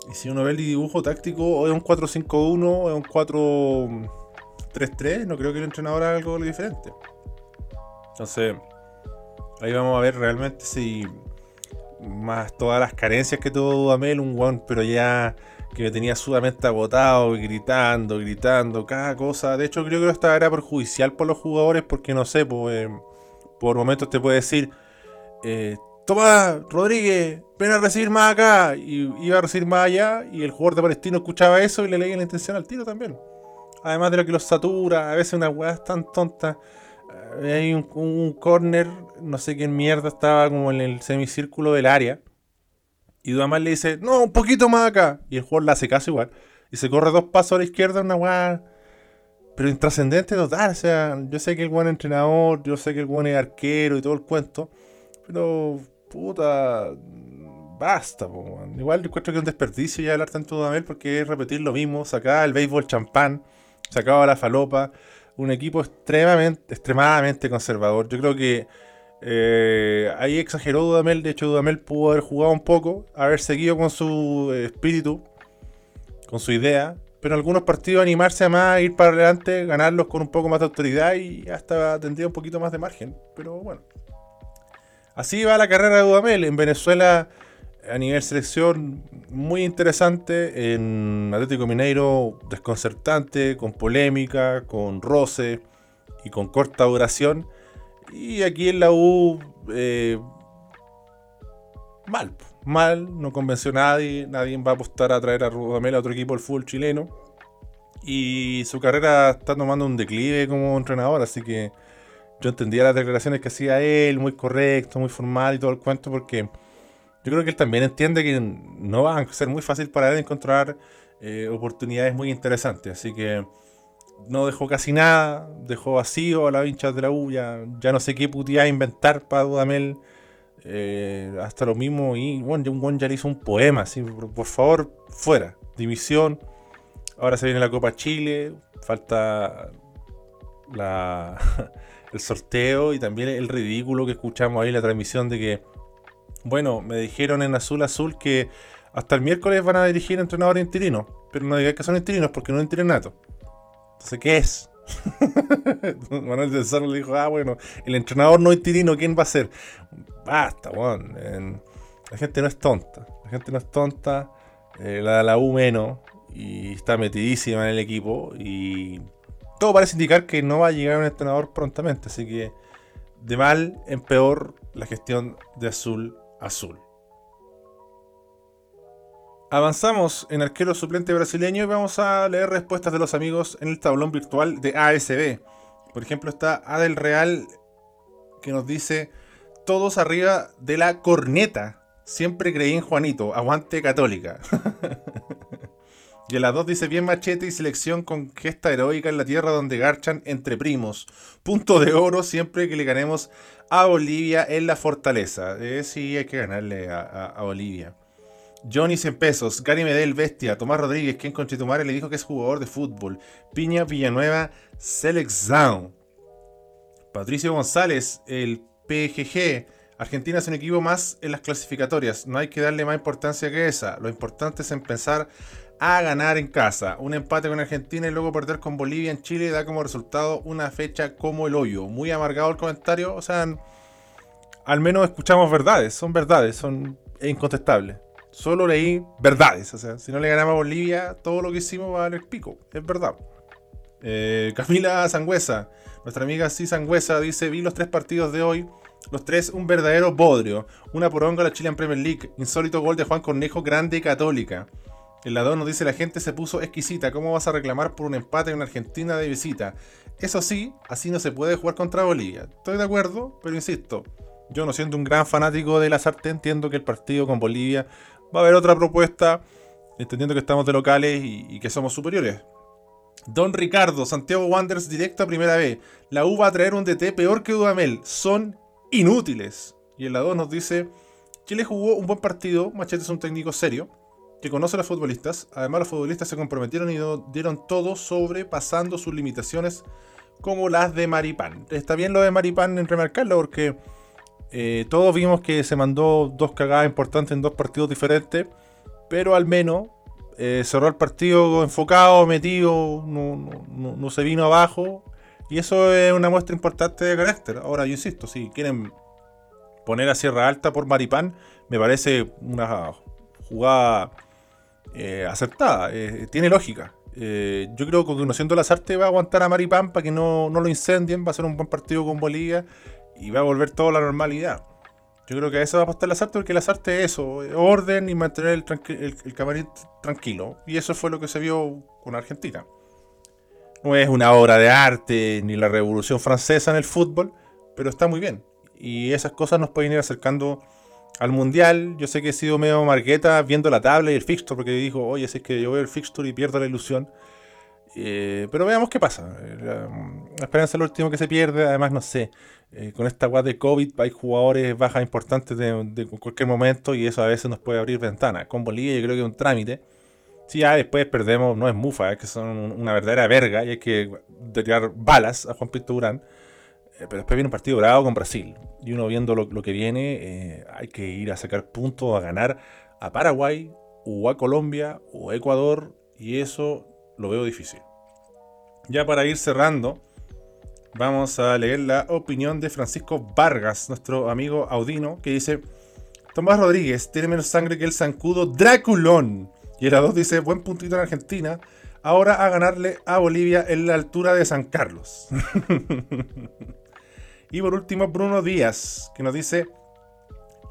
[SPEAKER 1] Y si uno ve el dibujo táctico, es un 4-5-1 o es un 4-3-3, no creo que el entrenador haga algo diferente. Entonces, ahí vamos a ver realmente si más todas las carencias que tuvo Dudamel, un one, pero ya que me tenía sudamente agotado, gritando, gritando, cada cosa. De hecho, creo que esta era perjudicial por los jugadores porque no sé, pues, por momentos te puede decir, eh, toma, Rodríguez, ven a recibir más acá. Y iba a recibir más allá. Y el jugador de Palestino escuchaba eso y le leía la intención al tiro también. Además de lo que los satura, a veces unas weas tan tontas. Hay un, corner, no sé qué mierda estaba como en el semicírculo del área. Y Dudamás le dice, no, un poquito más acá. Y el jugador la hace casi igual. Y se corre dos pasos a la izquierda, una weá. Pero intrascendente total. O sea, yo sé que el buen entrenador, yo sé que el buen es arquero y todo el cuento. Pero, puta, basta, Igual encuentro que es un desperdicio ya hablar tanto de Dudamel porque es repetir lo mismo. Sacaba el béisbol champán, sacaba la falopa. Un equipo extremadamente, extremadamente conservador. Yo creo que eh, ahí exageró Dudamel. De hecho, Dudamel pudo haber jugado un poco, haber seguido con su espíritu, con su idea. Pero en algunos partidos animarse a más, ir para adelante, ganarlos con un poco más de autoridad y hasta tendría un poquito más de margen. Pero bueno. Así va la carrera de Dudamel. En Venezuela, a nivel selección, muy interesante. En Atlético Mineiro, desconcertante, con polémica, con roce y con corta duración. Y aquí en la U, eh, mal, mal, no convenció a nadie. Nadie va a apostar a traer a Dudamel a otro equipo del fútbol chileno. Y su carrera está tomando un declive como entrenador, así que yo entendía las declaraciones que hacía él, muy correcto, muy formal y todo el cuento, porque yo creo que él también entiende que no va a ser muy fácil para él encontrar eh, oportunidades muy interesantes. Así que no dejó casi nada, dejó vacío a la hincha de la U, ya, no sé qué putía inventar para Dudamel. Eh, hasta lo mismo, y bueno, un ya le hizo un poema, así, por, favor, fuera, división. Ahora se viene la Copa Chile, falta el sorteo y también el ridículo que escuchamos ahí en la transmisión de que, bueno, me dijeron en Azul Azul que hasta el miércoles van a dirigir entrenadores interinos, pero no digan que son interinos porque no es interinato. Entonces, ¿qué es? Manuel del Cerro le dijo, ah, bueno, el entrenador no interino, ¿quién va a ser? Basta, bueno, la gente no es tonta, la gente no es tonta, eh, la de la U menos, y está metidísima en el equipo, y todo parece indicar que no va a llegar un entrenador prontamente, así que de mal en peor la gestión de azul azul. Avanzamos en arquero suplente brasileño y vamos a leer respuestas de los amigos en el tablón virtual de ASB. Por ejemplo, está Adel Real que nos dice: Todos arriba de la corneta. Siempre creí en Juanito. Aguante católica. Y en las dos dice bien machete y selección con gesta heroica en la tierra donde garchan entre primos. Punto de oro siempre que le ganemos a Bolivia en la fortaleza. Eh, sí, hay que ganarle a, Bolivia. Johnny 100 pesos, Gary Medel, Bestia, Tomás Rodríguez, quien con Chitumare le dijo que es jugador de fútbol. Piña Villanueva, Selección. Patricio González, el PGG. Argentina es un equipo más en las clasificatorias. No hay que darle más importancia que esa. Lo importante es en pensar a ganar en casa. Un empate con Argentina y luego perder con Bolivia en Chile da como resultado una fecha como el hoyo. Muy amargado el comentario. O sea, al menos escuchamos verdades. Son verdades, son incontestables. Solo leí verdades. O sea, si no le ganamos a Bolivia, todo lo que hicimos va a valer pico. Es verdad. Eh, Camila Sangüesa, nuestra amiga sí Sangüesa, dice: Vi los tres partidos de hoy. Los tres, un verdadero bodrio. Una poronga a la Chilean Premier League. Insólito gol de Juan Cornejo, grande y católica. El ladrón nos dice la gente se puso exquisita. ¿Cómo vas a reclamar por un empate en Argentina de visita? Eso sí, así no se puede jugar contra Bolivia. Estoy de acuerdo, pero insisto, yo no siendo un gran fanático de las artes, entiendo que el partido con Bolivia va a haber otra propuesta, entendiendo que estamos de locales y, que somos superiores. Don Ricardo, Santiago Wanderers directo a primera vez. La U va a traer un DT peor que Dudamel. Son inútiles. Y el lado nos dice, Chile jugó un buen partido, Machete es un técnico serio que conoce a los futbolistas. Además, los futbolistas se comprometieron y dieron todo sobrepasando sus limitaciones, como las de Maripán. Está bien lo de Maripán en remarcarlo porque eh, todos vimos que se mandó dos cagadas importantes en dos partidos diferentes, pero al menos eh, cerró el partido enfocado, metido, no, no, se vino abajo. Y eso es una muestra importante de carácter. Ahora, yo insisto, si quieren poner a Sierra Alta por Maripán, me parece una jugada eh, acertada, eh, tiene lógica. Eh, yo creo que conociendo las artes va a aguantar a Maripán para que no, lo incendien, va a ser un buen partido con Bolivia y va a volver toda la normalidad. Yo creo que a eso va a apostar las artes porque las artes es eso, orden y mantener el, el, camarín tranquilo. Y eso fue lo que se vio con Argentina. No es una obra de arte ni la revolución francesa en el fútbol, pero está muy bien. Y esas cosas nos pueden ir acercando al mundial. Yo sé que he sido medio marqueta viendo la tabla y el fixture, porque dijo, oye, si es que yo veo el fixture y pierdo la ilusión. Eh, pero veamos qué pasa. La, esperanza es lo último que se pierde. Además, no sé, eh, con esta guay de COVID hay jugadores bajas importantes de, cualquier momento y eso a veces nos puede abrir ventanas. Con Bolivia yo creo que es un trámite. Si ya después perdemos, no es mufa, es que son una verdadera verga y hay que tirar balas a Juan Pinto Durán. Eh, pero después viene un partido bravo con Brasil. Y uno viendo lo, que viene, eh, hay que ir a sacar puntos, a ganar a Paraguay, o a Colombia, o a Ecuador. Y eso lo veo difícil. Ya para ir cerrando, vamos a leer la opinión de Francisco Vargas, nuestro amigo Audino, que dice: Tomás Rodríguez tiene menos sangre que el zancudo Draculón. Y el A2 dice, buen puntito en Argentina. Ahora a ganarle a Bolivia en la altura de San Carlos. y por último, Bruno Díaz, que nos dice,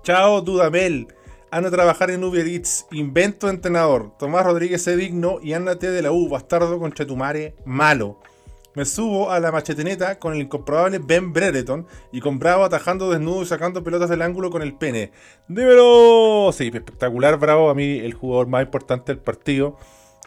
[SPEAKER 1] chao Dudamel, anda a trabajar en Uber Eats, invento entrenador. Tomás Rodríguez es digno y ándate de la U, bastardo con Chetumare, malo. Me subo a la macheteneta con el incomprobable Ben Brereton y con Bravo atajando desnudo y sacando pelotas del ángulo con el pene. ¡Dímelo! Sí, espectacular Bravo, a mí el jugador más importante del partido.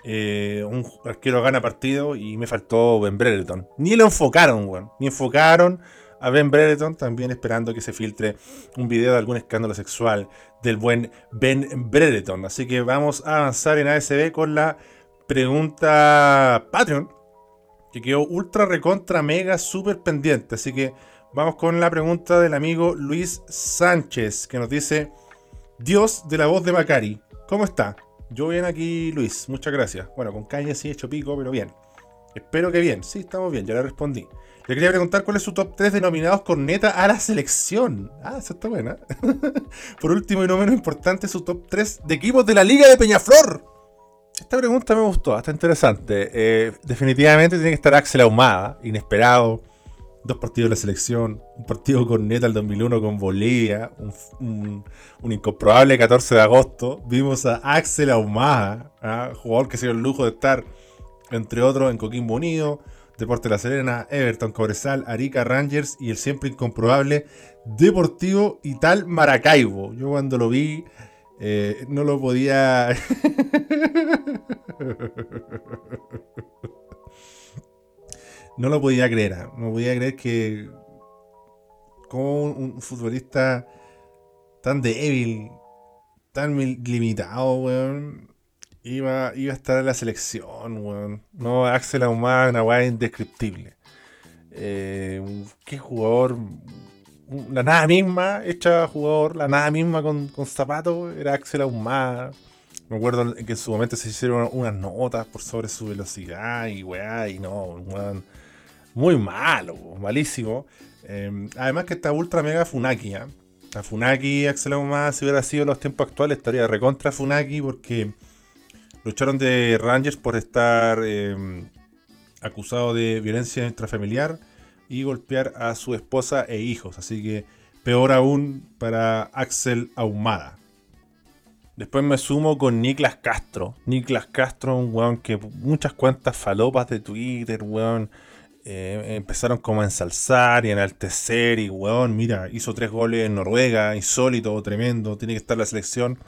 [SPEAKER 1] Eh, un arquero gana partido y me faltó Ben Brereton. Ni lo enfocaron, weón. Ni enfocaron a Ben Brereton, también esperando que se filtre un video de algún escándalo sexual del buen Ben Brereton. Así que vamos a avanzar en ASB con la pregunta Patreon que quedó ultra recontra mega super pendiente. Así que vamos con la pregunta del amigo Luis Sánchez, que nos dice: Dios de la voz de Macari, ¿cómo está? Yo bien aquí, Luis, muchas gracias. Bueno, con caña sí hecho pico, pero bien. Espero que bien, sí, estamos bien, ya le respondí. Le quería preguntar cuál es su top 3 denominados corneta a la selección. Ah, eso está buena. Por último y no menos importante, su top 3 de equipos de la Liga de Peñaflor. Esta pregunta me gustó, está interesante. Eh, definitivamente tiene que estar Axel Ahumada, inesperado. Dos partidos de la selección, un partido con Neta el 2001 con Bolivia, un, incomprobable 14 de agosto. Vimos a Axel Ahumada, ¿ah? jugador que se dio el lujo de estar, entre otros, en Coquimbo Unido, Deporte La Serena, Everton, Cobresal, Arica, Rangers y el siempre incomprobable Deportivo Ital Maracaibo. Yo cuando lo vi eh, no lo podía. no lo podía creer. ¿ah? No podía creer que. Como un, futbolista tan débil, tan limitado, weón, iba, iba a estar en la selección, weón. No, Axel Ahumada, una weá indescriptible. Eh, qué jugador la nada misma hecha jugador, la nada misma con, con zapatos, era Axel Ahumada. Me acuerdo que en su momento se hicieron unas notas por sobre su velocidad y weá, y no, muy malo, malísimo. Em, además que está ultra mega Funaki, ¿eh? La Funaki, Axel Ahumada, si hubiera sido en los tiempos actuales, estaría recontra Funaki porque lucharon de Rangers por estar em, acusado de violencia intrafamiliar y golpear a su esposa e hijos. Así que peor aún para Axel Ahumada. Después me sumo con Niklas Castro. Niklas Castro, un weón que muchas cuentas falopas de Twitter, weón, eh, empezaron como a ensalzar y enaltecer. Y weón, mira, hizo tres goles en Noruega, insólito, tremendo, tiene que estar la selección.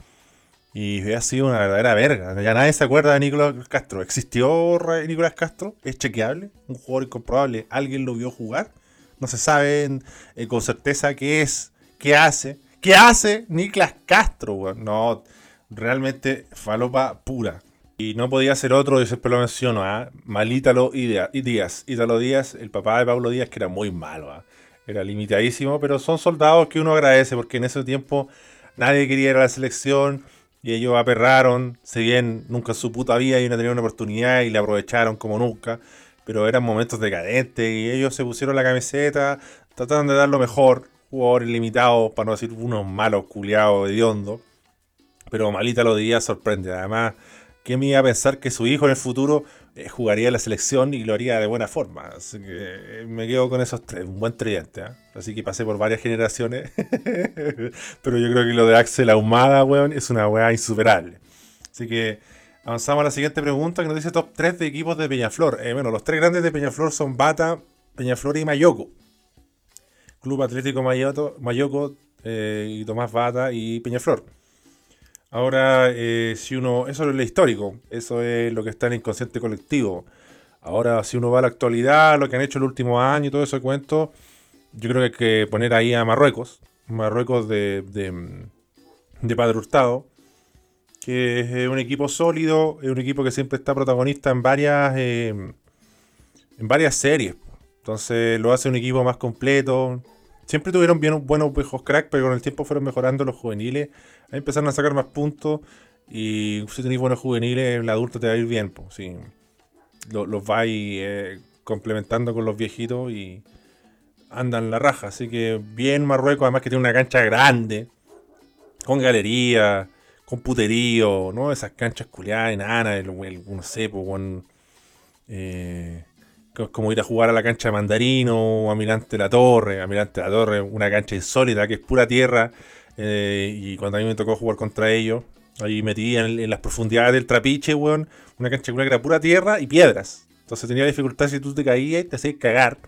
[SPEAKER 1] Y ha sido una verdadera verga. Ya nadie se acuerda de Nicolás Castro. ¿Existió Nicolás Castro? ¿Es chequeable? ¿Un jugador incomprobable? ¿Alguien lo vio jugar? No se sabe eh, con certeza qué es, qué hace. ¿Qué hace Nicolás Castro? No, realmente falopa pura. Y no podía ser otro, yo siempre lo menciono, ¿ah? Malítalo y Díaz. Ítalo Díaz, el papá de Pablo Díaz, que era muy malo. ¿ah? Era limitadísimo, pero son soldados que uno agradece porque en ese tiempo nadie quería ir a la selección y ellos aperraron, si bien nunca en su puta vida y no tenían una oportunidad y la aprovecharon como nunca, pero eran momentos decadentes y ellos se pusieron la camiseta, trataron de dar lo mejor, jugadores limitados, para no decir unos malos culiados hediondos, pero Malita lo diría sorprende, además, ¿qué me iba a pensar que su hijo en el futuro eh, jugaría la selección y lo haría de buena forma. Así que eh, me quedo con esos tres, un buen tridente. ¿ah? Así que pasé por varias generaciones. Pero yo creo que lo de Axel Ahumada, weón, es una weá insuperable. Así que avanzamos a la siguiente pregunta que nos dice top 3 de equipos de Peñaflor. Eh, bueno, los tres grandes de Peñaflor son Bata, Peñaflor y Mayoco. Club Atlético Mayoco, y Tomás Bata y Peñaflor. Ahora, eh, si uno, eso es lo histórico, eso es lo que está en el inconsciente colectivo. Ahora, si uno va a la actualidad, lo que han hecho el último año y todo ese cuento, yo creo que hay que poner ahí a Marruecos, Marruecos de, de, Padre Hurtado, que es un equipo sólido, es un equipo que siempre está protagonista en varias, eh, en varias series. Entonces lo hace un equipo más completo. Siempre tuvieron bien, buenos viejos crack, pero con el tiempo fueron mejorando los juveniles. Ahí empezaron a sacar más puntos. Y si tenéis buenos juveniles, el adulto te va a ir bien. Pues, sí. los, vais eh, complementando con los viejitos y andan la raja. Así que bien Marruecos, además que tiene una cancha grande, con galería, con puterío, ¿no? Esas canchas culiadas, enanas, no sé, pues, con, eh, como ir a jugar a la cancha de Mandarino o a Mirante la Torre. A Mirante la Torre, una cancha insólita que es pura tierra. Eh, y cuando a mí me tocó jugar contra ellos, ahí metí en, las profundidades del trapiche, weón, una cancha que era pura tierra y piedras. Entonces tenía dificultad si tú te caías y te hacías cagar.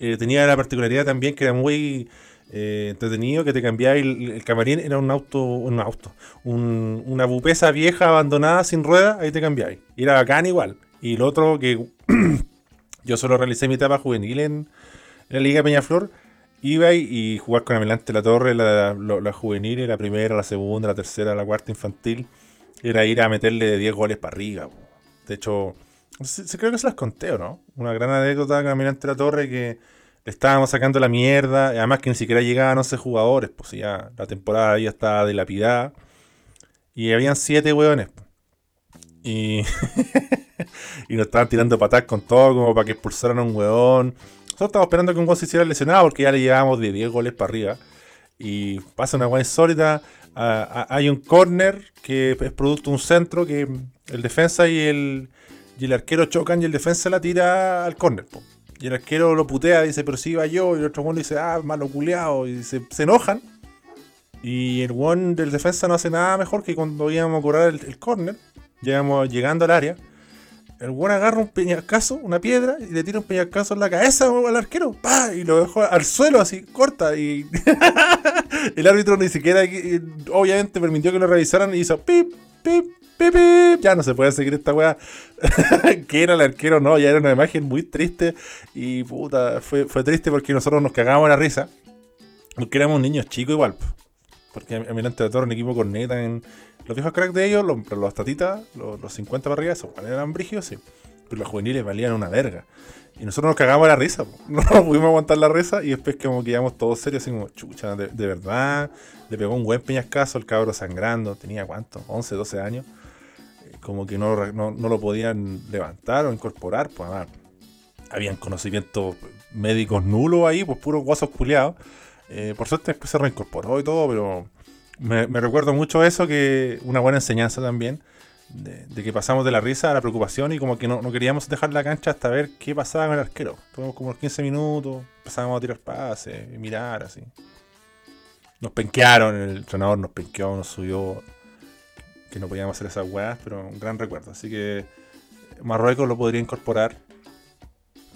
[SPEAKER 1] Eh, tenía la particularidad también que era muy eh, entretenido, que te cambiaba el, camarín, era un auto, un auto, una bupesa vieja abandonada sin ruedas, ahí te cambiáis. Era bacán igual. Y el otro que yo solo realicé mi etapa juvenil en, la Liga Peñaflor, iba y jugar con Amelante La Torre, la, la, juvenil, la primera, la segunda, la tercera, la cuarta infantil, era ir a meterle de 10 goles para arriba. De hecho, creo que se las conté, no? Una gran anécdota con Amelante La Torre que le estábamos sacando la mierda, además que ni siquiera llegaban 11 jugadores, pues ya la temporada ya estaba dilapidada. Y habían 7 hueones. Y, y nos estaban tirando patadas con todo, como para que expulsaran a un hueón. Nosotros estábamos esperando que un gol se hiciera lesionado, porque ya le llevábamos de 10 goles para arriba. Y pasa una hueá insólita. hay un corner que es producto de un centro que el defensa y el, y el arquero chocan y el defensa la tira al corner. Y el arquero lo putea, dice, pero si iba yo. Y el otro one dice, ah, malo culeado. Y se, enojan. Y el one del defensa no hace nada mejor que cuando íbamos a curar el, el corner Llegamos llegando al área. El buen agarra un peñascazo, una piedra, y le tira un peñascazo en la cabeza al arquero. ¡Pah! Y lo dejó al suelo así, corta. Y el árbitro ni siquiera, obviamente, permitió que lo revisaran y hizo pip, pip, pip, pip. Ya no se puede seguir esta weá. que era el arquero, no, ya era una imagen muy triste. Y puta, fue, fue triste porque nosotros nos cagamos la risa. Porque éramos niños chicos igual. Porque a mí de todo un equipo corneta en los viejos cracks de ellos, los, los tatitas, los, los 50 para arriba, esos eran brígidos, sí. Pero los juveniles valían una verga. Y nosotros nos cagamos la risa, no pudimos aguantar la risa y después como que íbamos todos serios, así como, chucha, de, verdad, le pegó un buen peñascazo, el cabro sangrando, tenía cuánto, 11, 12 años, eh, como que no, no, lo podían levantar o incorporar, pues además, habían conocimientos médicos nulos ahí, pues puros guasos culiados. Eh, por suerte después se reincorporó y todo, pero me, recuerdo mucho eso, que una buena enseñanza también, de, que pasamos de la risa a la preocupación y como que no, queríamos dejar la cancha hasta ver qué pasaba con el arquero. Tuvimos como unos 15 minutos, empezábamos a tirar pases, mirar así. Nos penquearon, el entrenador nos penqueó, nos subió, que no podíamos hacer esas weas, pero un gran recuerdo. Así que Marruecos lo podría incorporar.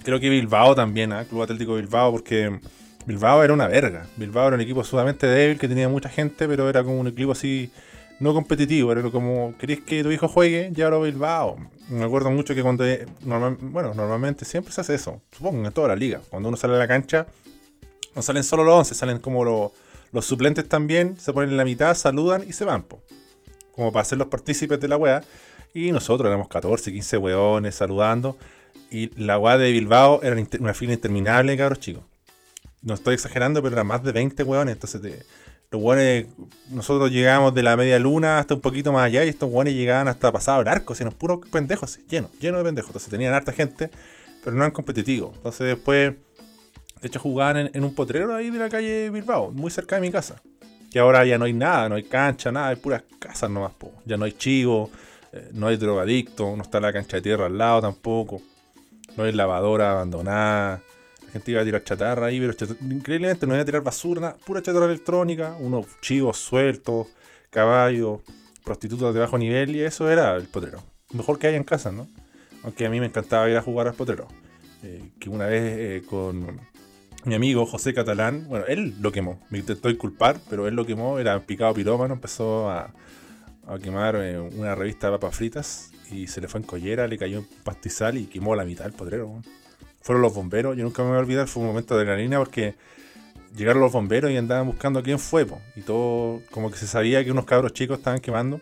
[SPEAKER 1] Creo que Bilbao también, ¿eh? Club Atlético Bilbao, porque Bilbao era una verga. Bilbao era un equipo sumamente débil que tenía mucha gente, pero era como un equipo así no competitivo. Era como, ¿querés que tu hijo juegue? Llévalo a Bilbao. Me acuerdo mucho que cuando. bueno, normalmente siempre se hace eso. Supongo en toda la liga. Cuando uno sale a la cancha, no salen solo los 11, salen como los, suplentes también. Se ponen en la mitad, saludan y se van, como para ser los partícipes de la wea. Y nosotros éramos 14, 15 weones saludando. Y la wea de Bilbao era una fila interminable, cabros chicos no estoy exagerando, pero eran más de 20 hueones. Entonces, los hueones, nosotros llegábamos de la media luna hasta un poquito más allá y estos hueones llegaban hasta pasado el arco, sino puros pendejos, llenos, llenos de pendejos. Entonces tenían harta gente, pero no eran competitivos. Entonces después, de hecho, jugaban en, un potrero ahí de la calle Bilbao, muy cerca de mi casa. Que ahora ya no hay nada, no hay cancha, nada, hay puras casas nomás. Ya no hay chivo, eh, no hay drogadicto, no está la cancha de tierra al lado tampoco. No hay lavadora abandonada gente iba a tirar chatarra ahí, pero increíblemente no iba a tirar basura, pura chatarra electrónica, unos chivos sueltos, caballos, prostitutas de bajo nivel, y eso era el potrero. Mejor que haya en casa, ¿no? Aunque a mí me encantaba ir a jugar al potrero. Eh, que una vez eh, con mi amigo José Catalán, bueno, él lo quemó, me intentó inculpar, pero él lo quemó, era picado pirómano, empezó a, quemar eh, una revista de papas fritas y se le fue en collera, le cayó un pastizal y quemó la mitad del potrero fueron los bomberos. Yo nunca me voy a olvidar, fue un momento de adrenalina porque llegaron los bomberos y andaban buscando a quién fue. Y todo, como que se sabía que unos cabros chicos estaban quemando.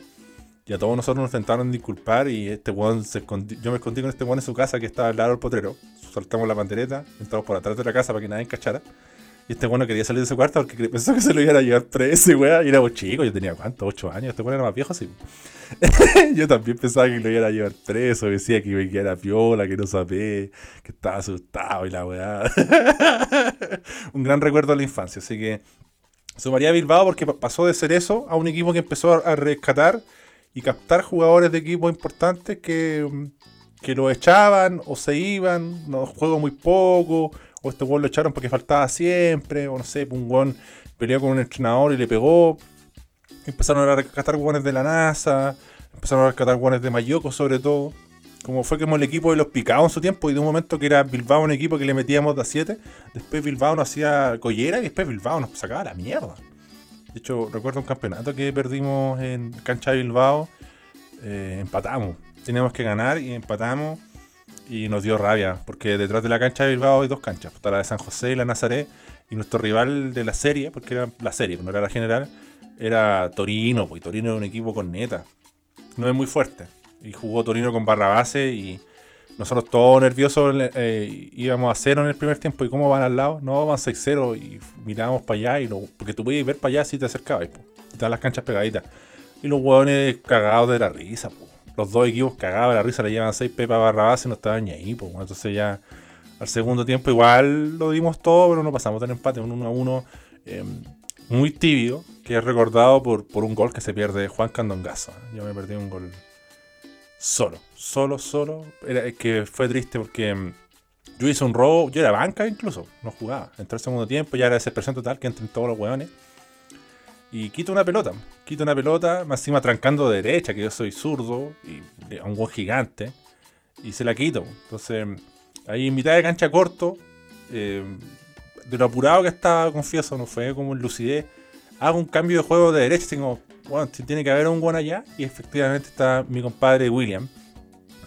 [SPEAKER 1] Y a todos nosotros nos intentaron disculpar y este weón se escondi- yo me escondí con este weón en su casa que estaba al lado del potrero. Saltamos la pandereta, entramos por atrás de la casa para que nadie cachara. Y este weón no quería salir de su cuarto porque pensó que se lo iban a llevar preso, weón. Y éramos chicos, yo tenía cuánto, 8 años, este weón era más viejo, sí. yo también pensaba que lo iban a llevar preso, decía que quedara piola, que no sabía, que estaba asustado y la weá. un gran recuerdo de la infancia, así que sumaría a Bilbao porque pa- pasó de ser eso a un equipo que empezó a rescatar y captar jugadores de equipos importantes que, que lo echaban o se iban, no juego muy poco, o este gol lo echaron porque faltaba siempre, o no sé, un gol peleó con un entrenador y le pegó. Empezaron a rescatar guones de la NASA, empezaron a rescatar guones de Mayoco sobre todo. Como fue como el equipo de los picados en su tiempo, y de un momento que era Bilbao un equipo que le metíamos de a 7, después Bilbao nos hacía collera y después Bilbao nos sacaba la mierda. De hecho, recuerdo un campeonato que perdimos en cancha de Bilbao. eh, empatamos. Teníamos que ganar y empatamos. Y nos dio rabia. Porque detrás de la cancha de Bilbao hay dos canchas. La de San José y la Nazaret. Y nuestro rival de la serie, porque era la serie, no era la general, era Torino. Pues y Torino era un equipo con neta. No es muy fuerte. Y jugó Torino con barra base. Y nosotros todos nerviosos eh, íbamos a cero en el primer tiempo. ¿Y cómo van al lado? No, van 6-0 y mirábamos para allá. y lo- Porque tú podías ver para allá si te acercabas. po. Y estaban las canchas pegaditas. Y los hueones cagados de la risa. po. Los dos equipos cagados la risa le llevan 6 pepas barra base y no estaban ni ahí. po. Entonces ya al segundo tiempo igual lo dimos todo, pero no pasamos del empate. Un 1-1 eh, muy tibio. Que es recordado por, por un gol que se pierde Juan Candongazo. Yo me perdí un gol solo, solo, solo. Era, que fue triste porque mm, yo hice un robo, yo era banca incluso, no jugaba. Entró el segundo tiempo, ya era desesperación total, que entren todos los hueones. Y quito una pelota, quito una pelota, más encima trancando de derecha, que yo soy zurdo, y a un gol gigante, y se la quito. Entonces, ahí en mitad de cancha corto, eh, de lo apurado que estaba, confieso, no fue como en lucidez, hago un cambio de juego de derecha, tengo, bueno, tiene que haber un buen allá, y efectivamente está mi compadre William.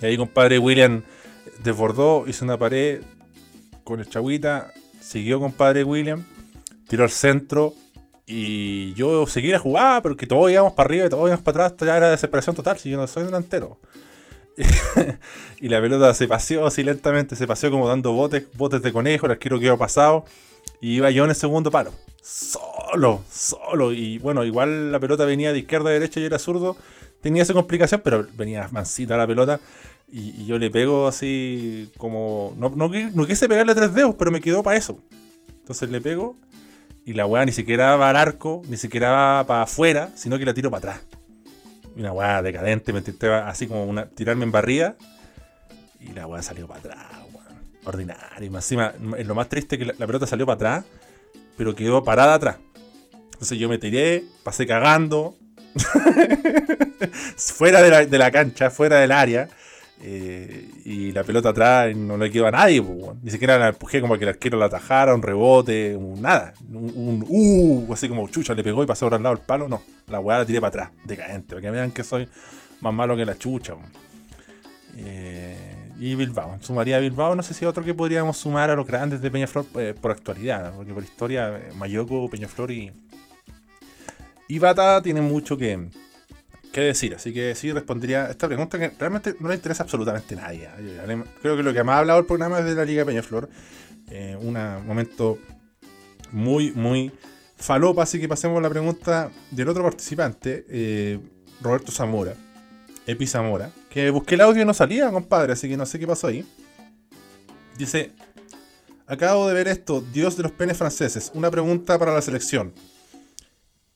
[SPEAKER 1] Y ahí compadre William desbordó, hizo una pared con el chagüita, siguió compadre William, tiró al centro y yo seguí la jugada, pero que todos íbamos para arriba y todos íbamos para atrás, ya era desesperación total, si yo no soy delantero. y la pelota se paseó así lentamente, se paseó como dando botes, botes de conejo, el arquero quedó pasado y iba yo en el segundo palo. Solo, solo. Y bueno, igual la pelota venía de izquierda a derecha y yo era zurdo. Tenía esa complicación, pero venía mansita la pelota. Y, y yo le pego así como. No, no, no quise pegarle tres dedos, pero me quedó para eso. Entonces le pego. Y la weá ni siquiera va al arco, ni siquiera va para afuera, sino que la tiro para atrás. Una weá decadente, me intenté así como una, tirarme en barrida. Y la weá salió para atrás, weón. Ordinario. Y encima, es lo más triste que la, la pelota salió para atrás, pero quedó parada atrás. Entonces yo me tiré, pasé cagando. fuera de la, de la cancha, fuera del área. Eh, y la pelota atrás no le quedó a nadie, pues, ni siquiera la empujé como que el arquero la atajara, un rebote, un nada, un, uh, así como chucha le pegó y pasó por al lado del palo, no, la weá la tiré para atrás, decadente, para que vean que soy más malo que la chucha. Eh, y Bilbao, sumaría a Bilbao, no sé si otro que podríamos sumar a los grandes de Peñaflor eh, por actualidad, porque por historia, eh, Mayoco, Peñaflor y, y Bata tienen mucho que, que decir. Así que sí respondería esta pregunta que realmente no le interesa absolutamente a nadie. ¿eh? Creo que lo que más ha hablado el programa es de la Liga Peñaflor. Eh, un momento muy, muy falopa. Así que pasemos a la pregunta del otro participante, eh, Roberto Zamora, Epi Zamora, que busqué el audio y no salía, compadre, así que no sé qué pasó ahí. Dice, acabo de ver esto, Dios de los penes franceses, una pregunta para la selección.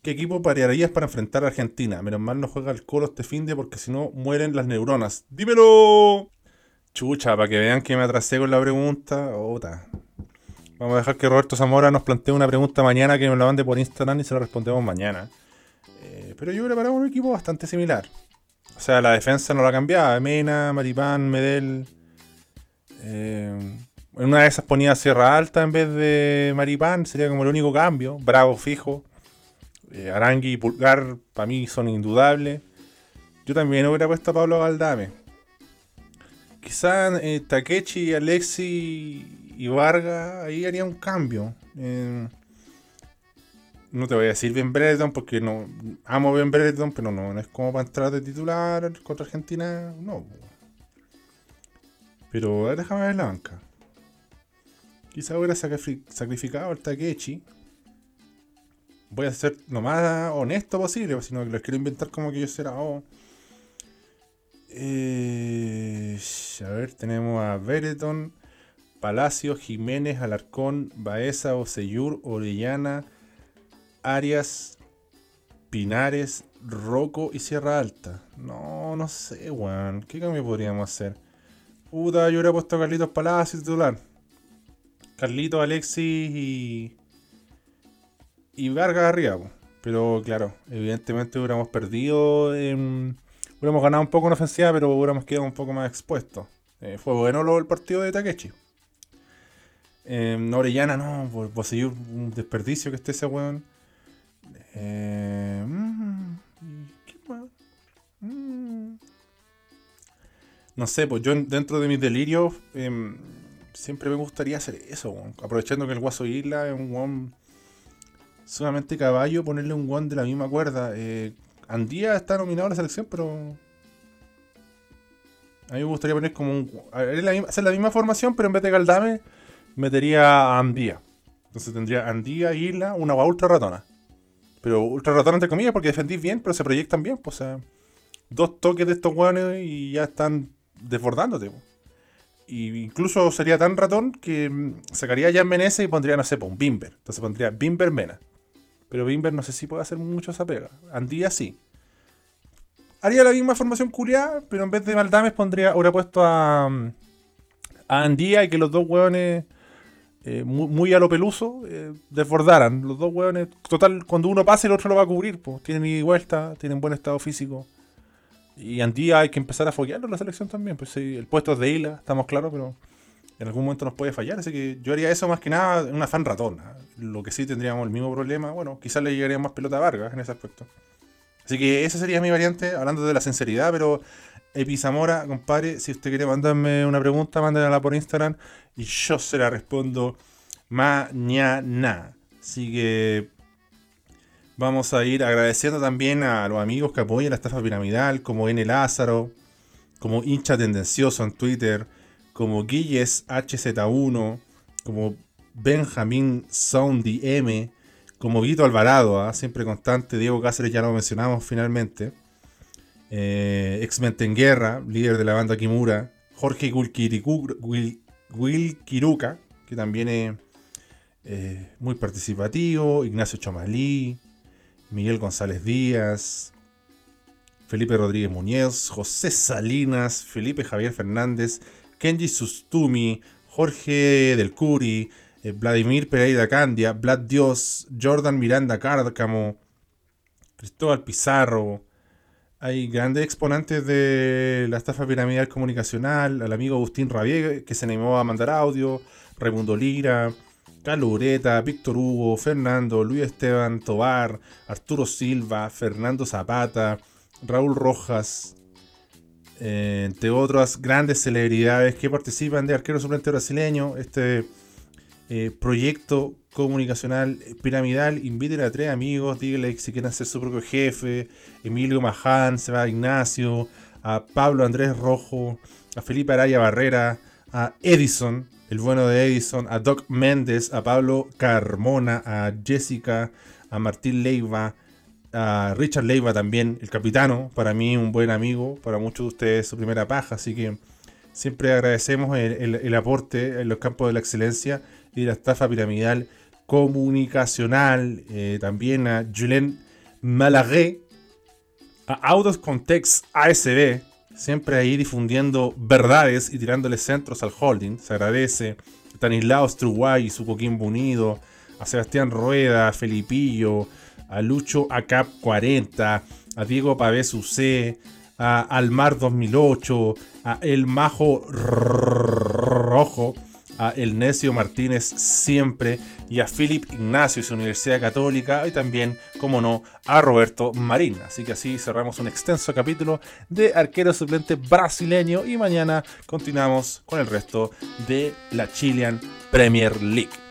[SPEAKER 1] ¿Qué equipo parearías para enfrentar a Argentina? Menos mal no juega el Colo este fin de porque si no mueren las neuronas. ¡Dímelo! Chucha, para que vean que me atrasé con la pregunta. Ota. Vamos a dejar que Roberto Zamora nos plantee una pregunta mañana que me la mande por Instagram y se la respondemos mañana. Eh, pero yo he preparado un equipo bastante similar. O sea, la defensa no la cambiaba. Mena, Maripán, Medel. Eh, en una de esas ponía Sierra Alta en vez de Maripán. Sería como el único cambio. Bravo, fijo. Eh, Arangui y Pulgar para mí son indudables. Yo también hubiera puesto a Pablo Galdame. Quizá eh, Takechi, Alexi y Vargas ahí haría un cambio. Eh, no te voy a decir Ben Brereton porque no amo Ben Brereton, pero no, no es como para entrar de titular contra Argentina, no. Pero déjame ver la banca. Quizá hubiera sacrificado al Takechi. Voy a ser lo más honesto posible, sino que los quiero inventar como que yo será. Oh. Eh, a ver, tenemos a Bereton, Palacio, Jiménez, Alarcón, Baeza, Oseyur, Orellana, Arias, Pinares, Roco y Sierra Alta. No, no sé, weón. ¿Qué cambio podríamos hacer? Puta, yo hubiera puesto a Carlitos Palacio titular. Carlitos, Alexis y. Y Vargas arriba, Pero claro, evidentemente hubiéramos perdido. hubiéramos ganado un poco en ofensiva, pero hubiéramos quedado un poco más expuestos. Eh, fue bueno lo, el partido de Takechi. Eh, Orellana, no, por, por, seguir un desperdicio que esté ese weón. Eh, mm, ¿Qué mm. No sé, pues yo dentro de mis delirios em, siempre me gustaría hacer eso, aprovechando que el Guaso Isla es un guan sumamente caballo, ponerle un guan de la misma cuerda. Eh, Andía está nominado a la selección, pero a mí me gustaría poner como un. hacer la misma formación, pero en vez de Galdame, metería a Andía. Entonces tendría Andía, Isla, una ultra ratona. Pero ultra ratona entre comillas porque defendís bien, pero se proyectan bien. Pues, o sea, dos toques de estos guanes y ya están desbordándote. Y incluso sería tan ratón que mm, sacaría ya en Menezes y pondría, no sé, un Bimber. Entonces pondría Bimber Mena. Pero Bimber no sé si puede hacer mucho esa pega. Andía sí. Haría la misma formación culiada, pero en vez de Maldames pondría, hubiera puesto a, mm, a Andía y que los dos hueones eh, muy, a lo peluso eh, desbordaran. Los dos hueones, total, cuando uno pase el otro lo va a cubrir. Pues. Tienen ida vuelta, tienen buen estado físico. Y Andía hay que empezar a foguearlo en la selección también. Pues el puesto es de Isla, estamos claros, pero en algún momento nos puede fallar. Así que yo haría eso más que nada una fan ratona. Lo que sí tendríamos el mismo problema, bueno, quizás le llegaría más pelota a Vargas en ese aspecto. Así que esa sería mi variante, hablando de la sinceridad, pero Epizamora, compadre, si usted quiere mandarme una pregunta, mándela por Instagram y yo se la respondo mañana. Así que Vamos a ir agradeciendo también a los amigos que apoyan la estafa piramidal, como N. Lázaro, como hincha tendencioso en Twitter, como Guilles HZ1, como Benjamín Soundy M, como Vito Alvarado, ¿ah? siempre constante, Diego Cáceres ya lo mencionamos finalmente, eh, Ex-Mente en Guerra, líder de la banda Kimura, Jorge Wilkiruka, que también es eh, muy participativo, Ignacio Chomalí, Miguel González Díaz, Felipe Rodríguez Muñez, José Salinas, Felipe Javier Fernández, Kenji Sustumi, Jorge Del Curi, eh, Vladimir Pereira Candia, Vlad Dios, Jordan Miranda Cárcamo, Cristóbal Pizarro. Hay grandes exponentes de la estafa piramidal comunicacional, al amigo Agustín Rabier, que se animó a mandar audio, Raimundo Lira, Carlos Ureta, Víctor Hugo, Fernando, Luis Esteban Tobar, Arturo Silva, Fernando Zapata, Raúl Rojas, entre otras grandes celebridades que participan de Arquero Suplente Brasileño, este eh, proyecto comunicacional piramidal. Inviten a tres amigos, díganle si quieren ser su propio jefe, Emilio Maján, Seba Ignacio, a Pablo Andrés Rojo, a Felipe Araya Barrera, a Edison, el bueno de Edison, a Doc Méndez, a Pablo Carmona, a Jessica, a Martín Leiva, a Richard Leiva también, el capitano, para mí un buen amigo, para muchos de ustedes su primera paja, así que siempre agradecemos el, aporte en los campos de la excelencia y la estafa piramidal comunicacional, eh, también a Julien Malagué, a Autos Context ASB, siempre ahí difundiendo verdades y tirándole centros al holding. Se agradece. Stanislao Struguay y su Coquimbo Unido, a Sebastián Rueda, a Felipillo, a Lucho Acap 40, a Diego Pavés UC, a Almar 2008, a El Majo Rojo, a El Necio Martínez siempre y a Philip Ignacio su Universidad Católica y también, como no, a Roberto Marín. Así que así cerramos un extenso capítulo de arquero suplente brasileño y mañana continuamos con el resto de la Chilean Premier League.